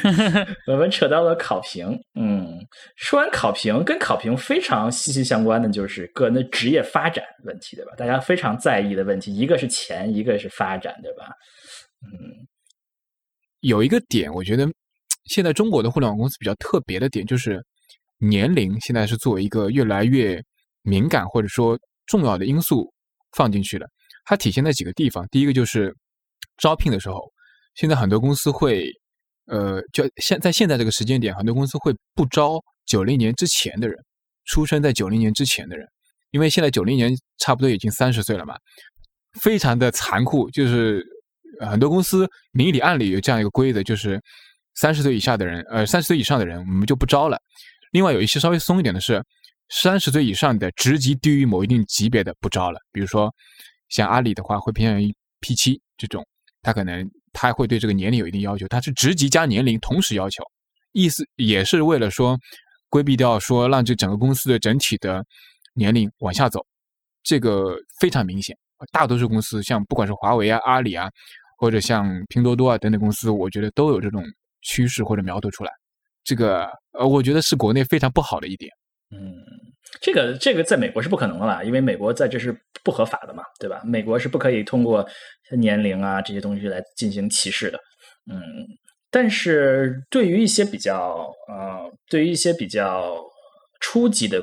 Speaker 2: 我们扯到了考评。嗯，说完考评，跟考评非常息息相关的就是个人的职业发展问题，对吧？大家非常在意的问题，一个是钱，一个是发展，对吧？嗯，
Speaker 1: 有一个点，我觉得现在中国的互联网公司比较特别的点就是。年龄现在是作为一个越来越敏感或者说重要的因素放进去了，它体现在几个地方。第一个就是招聘的时候，现在很多公司会，呃，就现在现在这个时间点，很多公司会不招九零年之前的人，出生在九零年之前的人，因为现在九零年差不多已经三十岁了嘛，非常的残酷，就是很多公司明里暗里有这样一个规则，就是三十岁以下的人，呃，三十岁以上的人我们就不招了。另外有一些稍微松一点的是，三十岁以上的职级低于某一定级别的不招了。比如说，像阿里的话会偏向于 P 七这种，他可能他会对这个年龄有一定要求，他是职级加年龄同时要求，意思也是为了说规避掉说让这整个公司的整体的年龄往下走，这个非常明显。大多数公司像不管是华为啊、阿里啊，或者像拼多多啊等等公司，我觉得都有这种趋势或者苗头出来。这个呃，我觉得是国内非常不好的一点。
Speaker 2: 嗯，这个这个在美国是不可能的啦，因为美国在这是不合法的嘛，对吧？美国是不可以通过年龄啊这些东西来进行歧视的。嗯，但是对于一些比较呃，对于一些比较初级的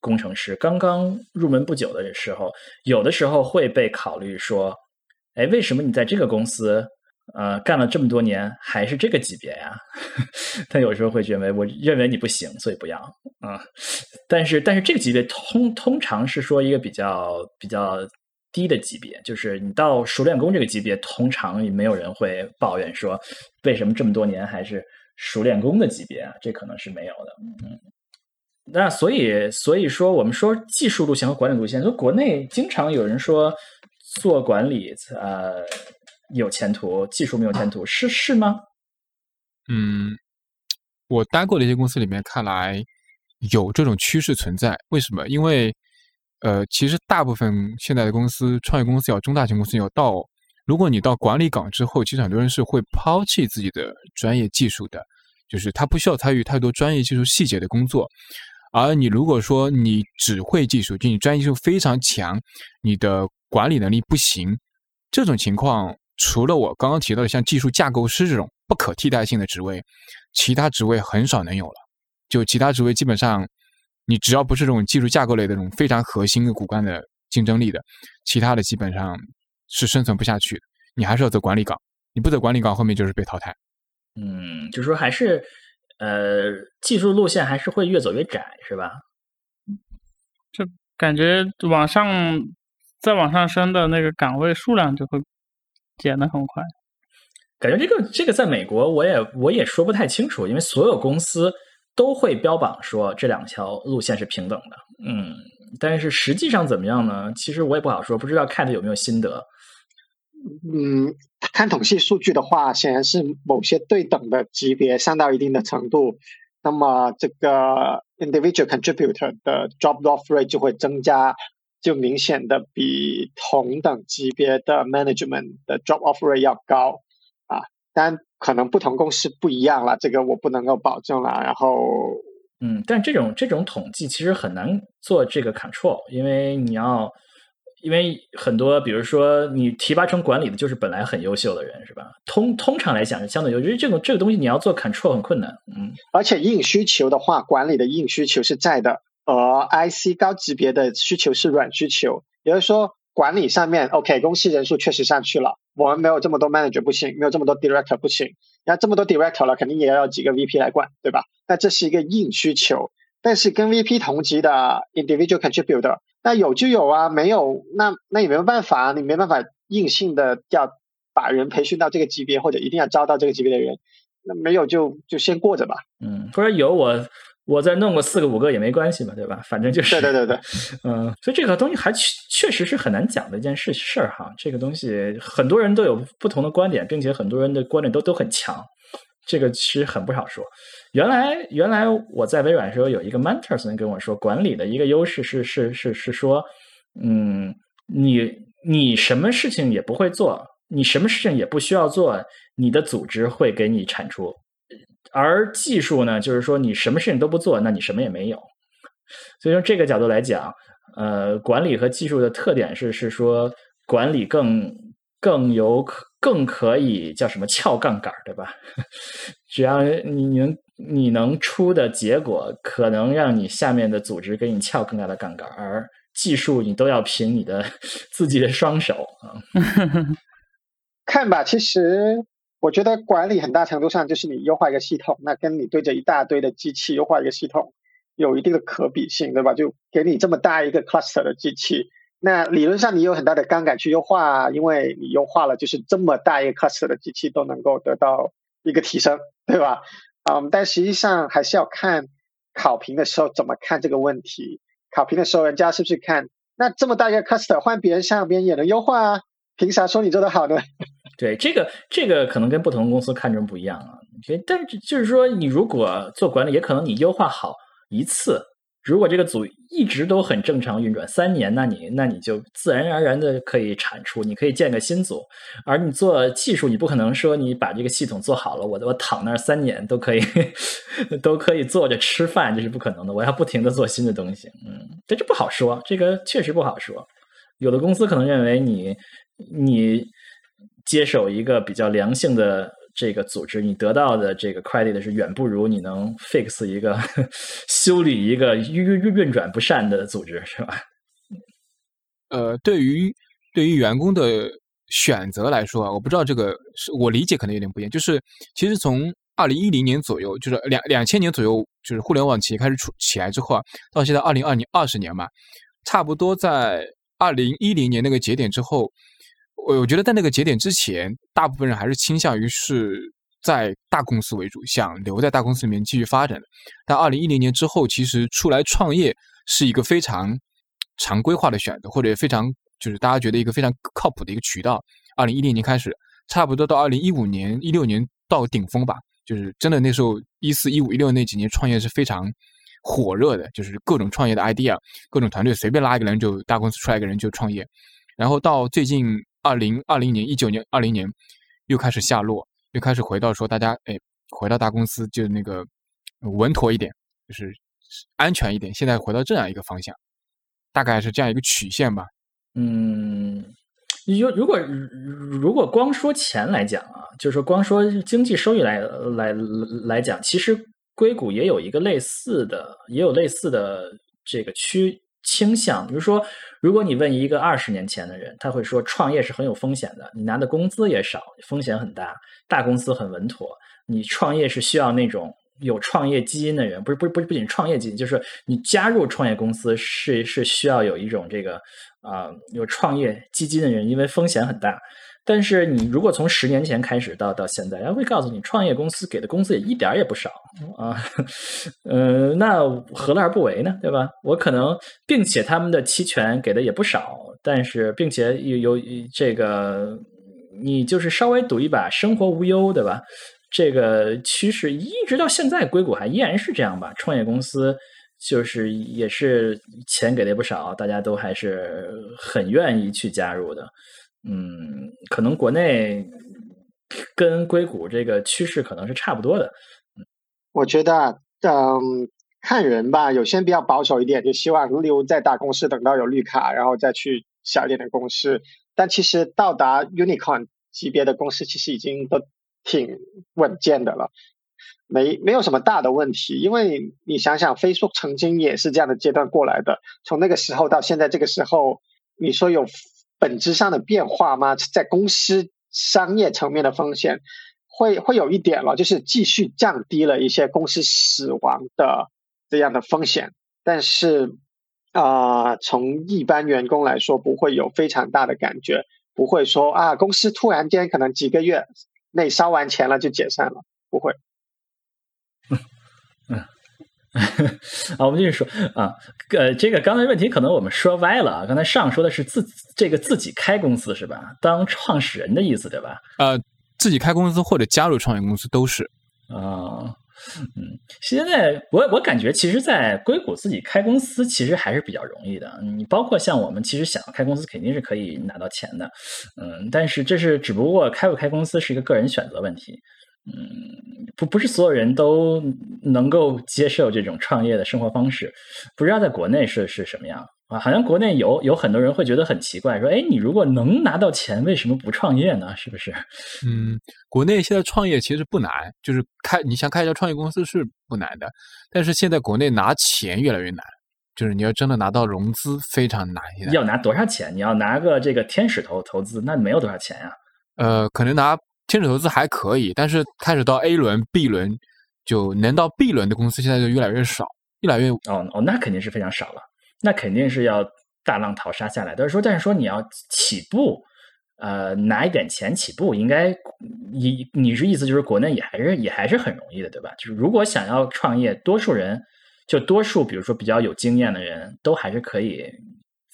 Speaker 2: 工程师，刚刚入门不久的时候，有的时候会被考虑说，哎，为什么你在这个公司？呃，干了这么多年还是这个级别呀？他有时候会认为，我认为你不行，所以不要啊。但是，但是这个级别通通常是说一个比较比较低的级别，就是你到熟练工这个级别，通常也没有人会抱怨说为什么这么多年还是熟练工的级别啊？这可能是没有的。嗯，那所以所以说，我们说技术路线和管理路线，就国内经常有人说做管理，呃。有前途，技术没有前途，是是吗？
Speaker 1: 嗯，我待过的一些公司里面，看来有这种趋势存在。为什么？因为呃，其实大部分现在的公司，创业公司要中大型公司要到，如果你到管理岗之后，其实很多人是会抛弃自己的专业技术的，就是他不需要参与太多专业技术细节的工作。而你如果说你只会技术，就你专业技术非常强，你的管理能力不行，这种情况。除了我刚刚提到的像技术架构师这种不可替代性的职位，其他职位很少能有了。就其他职位基本上，你只要不是这种技术架构类的这种非常核心的骨干的竞争力的，其他的基本上是生存不下去的。你还是要走管理岗，你不走管理岗，后面就是被淘汰。
Speaker 2: 嗯，就说还是呃，技术路线还是会越走越窄，是吧？
Speaker 4: 就感觉往上再往上升的那个岗位数量就会。减的很快，
Speaker 2: 感觉这个这个在美国我也我也说不太清楚，因为所有公司都会标榜说这两条路线是平等的。嗯，但是实际上怎么样呢？其实我也不好说，不知道 Cat 有没有心得。
Speaker 3: 嗯，看统计数据的话，显然是某些对等的级别上到一定的程度，那么这个 individual contributor 的 drop off rate 就会增加，就明显的比同等级别的 management 的 drop off rate 要高啊。但可能不同公司不一样了，这个我不能够保证了。然后，
Speaker 2: 嗯，但这种这种统计其实很难做这个 control，因为你要。因为很多，比如说你提拔成管理的，就是本来很优秀的人，是吧？通通常来讲是相对优秀，这种这个东西你要做 control 很困难，嗯。
Speaker 3: 而且硬需求的话，管理的硬需求是在的，而 IC 高级别的需求是软需求。也就是说，管理上面 OK，公司人数确实上去了，我们没有这么多 manager 不行，没有这么多 director 不行。那这么多 director 了，肯定也要几个 VP 来管，对吧？那这是一个硬需求。但是跟 VP 同级的 individual contributor。那有就有啊，没有那那也没有办法，你没办法硬性的要把人培训到这个级别，或者一定要招到这个级别的人。那没有就就先过着吧。
Speaker 2: 嗯，或者有我我再弄个四个五个也没关系嘛，对吧？反正就是
Speaker 3: 对对对对，
Speaker 2: 嗯，所以这个东西还确确实是很难讲的一件事事儿哈。这个东西很多人都有不同的观点，并且很多人的观点都都很强。这个其实很不好说。原来原来我在微软的时候有一个 mentor 曾经跟我说，管理的一个优势是是是是说，嗯，你你什么事情也不会做，你什么事情也不需要做，你的组织会给你产出。而技术呢，就是说你什么事情都不做，那你什么也没有。所以从这个角度来讲，呃，管理和技术的特点是是说管理更更有可。更可以叫什么撬杠杆，对吧？只要你能你能出的结果，可能让你下面的组织给你撬更大的杠杆，而技术你都要凭你的 自己的双手啊。
Speaker 3: 看吧，其实我觉得管理很大程度上就是你优化一个系统，那跟你对着一大堆的机器优化一个系统有一定的可比性，对吧？就给你这么大一个 cluster 的机器。那理论上你有很大的杠杆去优化，因为你优化了，就是这么大一个 cluster 的机器都能够得到一个提升，对吧？嗯，但实际上还是要看考评的时候怎么看这个问题。考评的时候，人家是不是看那这么大一个 cluster 换别人上别人也能优化啊？凭啥说你做的好呢？
Speaker 2: 对，这个这个可能跟不同公司看重不一样啊。所以但是就是说，你如果做管理，也可能你优化好一次。如果这个组一直都很正常运转三年，那你那你就自然而然的可以产出，你可以建个新组。而你做技术，你不可能说你把这个系统做好了，我我躺那儿三年都可以 都可以坐着吃饭，这是不可能的。我要不停的做新的东西，嗯，但这不好说，这个确实不好说。有的公司可能认为你你接手一个比较良性的。这个组织你得到的这个 credit 是远不如你能 fix 一个 修理一个运运运转不善的组织，是吧？
Speaker 1: 呃，对于对于员工的选择来说啊，我不知道这个是我理解可能有点不一样。就是其实从二零一零年左右，就是两两千年左右，就是互联网企业开始出起来之后啊，到现在二零二零二十年嘛，差不多在二零一零年那个节点之后。我我觉得在那个节点之前，大部分人还是倾向于是在大公司为主，想留在大公司里面继续发展的。但二零一零年之后，其实出来创业是一个非常常规化的选择，或者非常就是大家觉得一个非常靠谱的一个渠道。二零一零年开始，差不多到二零一五年、一六年到顶峰吧，就是真的那时候一四一五一六那几年创业是非常火热的，就是各种创业的 idea，各种团队随便拉一个人就大公司出来一个人就创业，然后到最近。二零二零年、一九年、二零年又开始下落，又开始回到说大家哎，回到大公司就那个稳妥一点，就是安全一点。现在回到这样一个方向，大概是这样一个曲线吧。
Speaker 2: 嗯，如如果如果光说钱来讲啊，就是说光说经济收益来来来讲，其实硅谷也有一个类似的，也有类似的这个趋倾向，比如说。如果你问一个二十年前的人，他会说创业是很有风险的，你拿的工资也少，风险很大。大公司很稳妥，你创业是需要那种有创业基因的人，不是不是不是不仅创业基因，就是你加入创业公司是是需要有一种这个啊有创业基金的人，因为风险很大。但是你如果从十年前开始到到现在，人家会告诉你，创业公司给的工资也一点儿也不少啊，呃，那何乐而不为呢？对吧？我可能，并且他们的期权给的也不少，但是并且有有这个，你就是稍微赌一把，生活无忧，对吧？这个趋势一直到现在，硅谷还依然是这样吧？创业公司就是也是钱给的也不少，大家都还是很愿意去加入的。嗯，可能国内跟硅谷这个趋势可能是差不多的。
Speaker 3: 我觉得，嗯，看人吧，有些人比较保守一点，就希望留在大公司，等到有绿卡，然后再去小一点的公司。但其实到达 unicorn 级别的公司，其实已经都挺稳健的了，没没有什么大的问题。因为你想想，Facebook 曾经也是这样的阶段过来的，从那个时候到现在这个时候，你说有。本质上的变化吗？在公司商业层面的风险会会有一点了，就是继续降低了一些公司死亡的这样的风险。但是啊，从一般员工来说，不会有非常大的感觉，不会说啊，公司突然间可能几个月内烧完钱了就解散了，不会。
Speaker 2: 嗯。啊，我们继续说啊，呃，这个刚才问题可能我们说歪了啊。刚才上说的是自这个自己开公司是吧？当创始人的意思对吧？
Speaker 1: 呃，自己开公司或者加入创业公司都是
Speaker 2: 啊。嗯，现在我我感觉，其实，在硅谷自己开公司其实还是比较容易的。你包括像我们，其实想要开公司，肯定是可以拿到钱的。嗯，但是这是只不过开不开公司是一个个人选择问题。嗯，不不是所有人都能够接受这种创业的生活方式，不知道在国内是是什么样啊？好像国内有有很多人会觉得很奇怪，说：“哎，你如果能拿到钱，为什么不创业呢？是不是？”
Speaker 1: 嗯，国内现在创业其实不难，就是开你想开一家创业公司是不难的，但是现在国内拿钱越来越难，就是你要真的拿到融资非常难。
Speaker 2: 要拿多少钱？你要拿个这个天使投投资，那没有多少钱呀。
Speaker 1: 呃，可能拿。天使投资还可以，但是开始到 A 轮、B 轮，就能到 B 轮的公司现在就越来越少，越来越哦
Speaker 2: 哦，那肯定是非常少了，那肯定是要大浪淘沙下来。但是说，但是说你要起步，呃，拿一点钱起步，应该你你是意思就是国内也还是也还是很容易的，对吧？就是如果想要创业，多数人就多数，比如说比较有经验的人都还是可以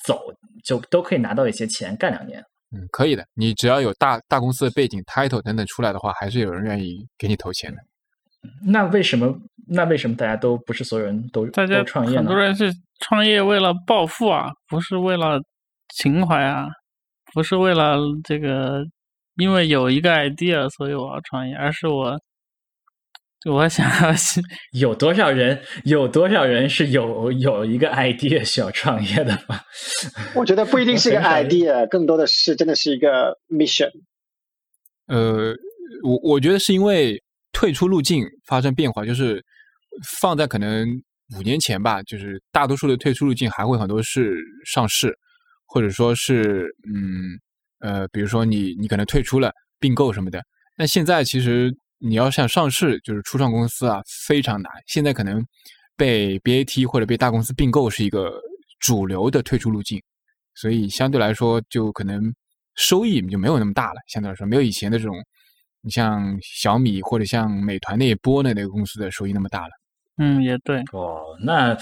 Speaker 2: 走，就都可以拿到一些钱干两年。
Speaker 1: 嗯，可以的。你只要有大大公司的背景、title 等等出来的话，还是有人愿意给你投钱的。
Speaker 2: 那为什么？那为什么大家都不是所有人都
Speaker 4: 大家
Speaker 2: 创业
Speaker 4: 呢？很多人是创业为了暴富啊，不是为了情怀啊，不是为了这个，因为有一个 idea 所以我要创业，而是我。我想要
Speaker 2: 有多少人？有多少人是有有一个 idea 需要创业的吗？
Speaker 3: 我觉得不一定是一个 idea，更多的是真的是一个 mission。
Speaker 1: 呃，我我觉得是因为退出路径发生变化，就是放在可能五年前吧，就是大多数的退出路径还会很多是上市，或者说是嗯呃，比如说你你可能退出了并购什么的。那现在其实。你要想上市，就是初创公司啊，非常难。现在可能被 BAT 或者被大公司并购是一个主流的退出路径，所以相对来说就可能收益就没有那么大了。相对来说，没有以前的这种，你像小米或者像美团那一波那那个公司的收益那么大了。
Speaker 4: 嗯，也对。
Speaker 2: 哦，那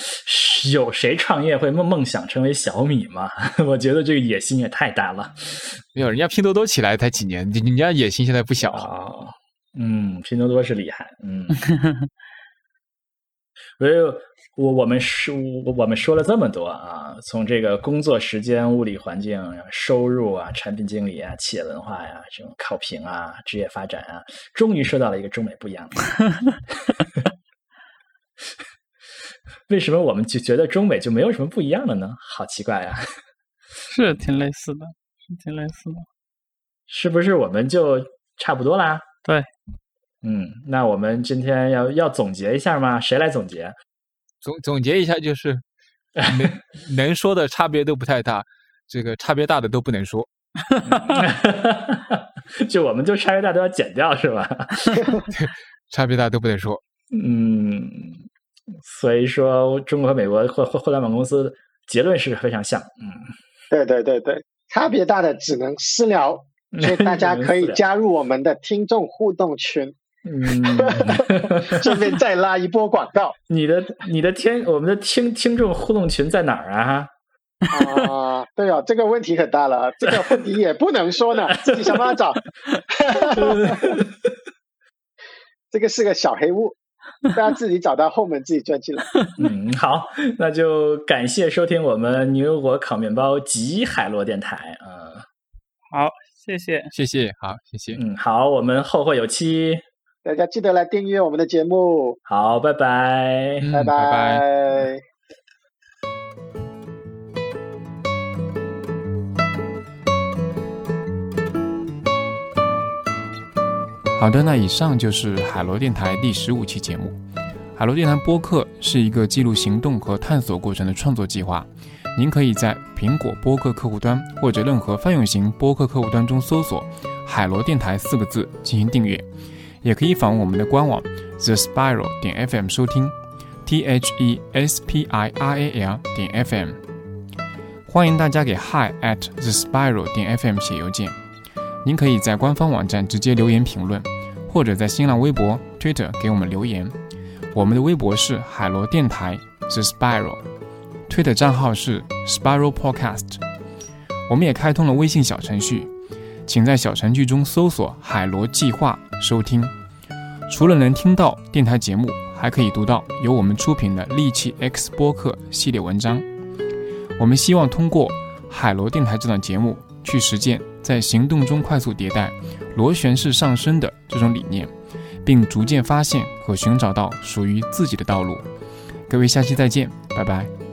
Speaker 2: 有谁创业会梦梦想成为小米吗？我觉得这个野心也太大了。
Speaker 1: 没有，人家拼多多起来才几年，人家野心现在不小
Speaker 2: 啊。嗯，拼多多是厉害，嗯，所以我我们说我们说了这么多啊，从这个工作时间、物理环境、收入啊、产品经理啊、企业文化呀、这种考评啊、职业发展啊，终于说到了一个中美不一样的。为什么我们就觉得中美就没有什么不一样了呢？好奇怪啊！
Speaker 4: 是挺类似的，是挺类似的，
Speaker 2: 是不是我们就差不多啦？
Speaker 4: 对。
Speaker 2: 嗯，那我们今天要要总结一下吗？谁来总结？
Speaker 1: 总总结一下就是，能能说的差别都不太大，这个差别大的都不能说。
Speaker 2: 就我们就差别大都要剪掉是吧？
Speaker 1: 差别大都不能说。
Speaker 2: 嗯，所以说中国和美国互互互联网公司结论是非常像。嗯，
Speaker 3: 对对对对，差别大的只能私聊。所以大家可以加入我们的听众互动群。
Speaker 2: 嗯，
Speaker 3: 顺便再拉一波广告。
Speaker 2: 你的你的听我们的听听众互动群在哪儿啊？
Speaker 3: 啊，对哦，这个问题可大了，这个问题也不能说呢，自己想办法找。这个是个小黑屋，大家自己找到后门，自己钻进来。
Speaker 2: 嗯，好，那就感谢收听我们牛油果烤面包及海螺电台啊。
Speaker 4: 好，谢谢，
Speaker 5: 谢谢，好，谢谢。
Speaker 2: 嗯，好，我们后会有期。
Speaker 3: 大家记得来订阅我们的节目。
Speaker 2: 好，拜拜，
Speaker 3: 拜拜。
Speaker 5: 好的，那以上就是海螺电台第十五期节目。海螺电台播客是一个记录行动和探索过程的创作计划。您可以在苹果播客客户端或者任何泛用型播客客户端中搜索“海螺电台”四个字进行订阅。也可以访问我们的官网 the spiral 点 fm 收听，t h e s p i r a l 点 fm。欢迎大家给 hi at the spiral 点 fm 写邮件。您可以在官方网站直接留言评论，或者在新浪微博、Twitter 给我们留言。我们的微博是海螺电台 thespiral 推的账号是 spiral podcast。我们也开通了微信小程序。请在小程序中搜索“海螺计划”收听。除了能听到电台节目，还可以读到由我们出品的《利器 X 播客》系列文章。我们希望通过海螺电台这档节目，去实践在行动中快速迭代、螺旋式上升的这种理念，并逐渐发现和寻找到属于自己的道路。各位，下期再见，拜拜。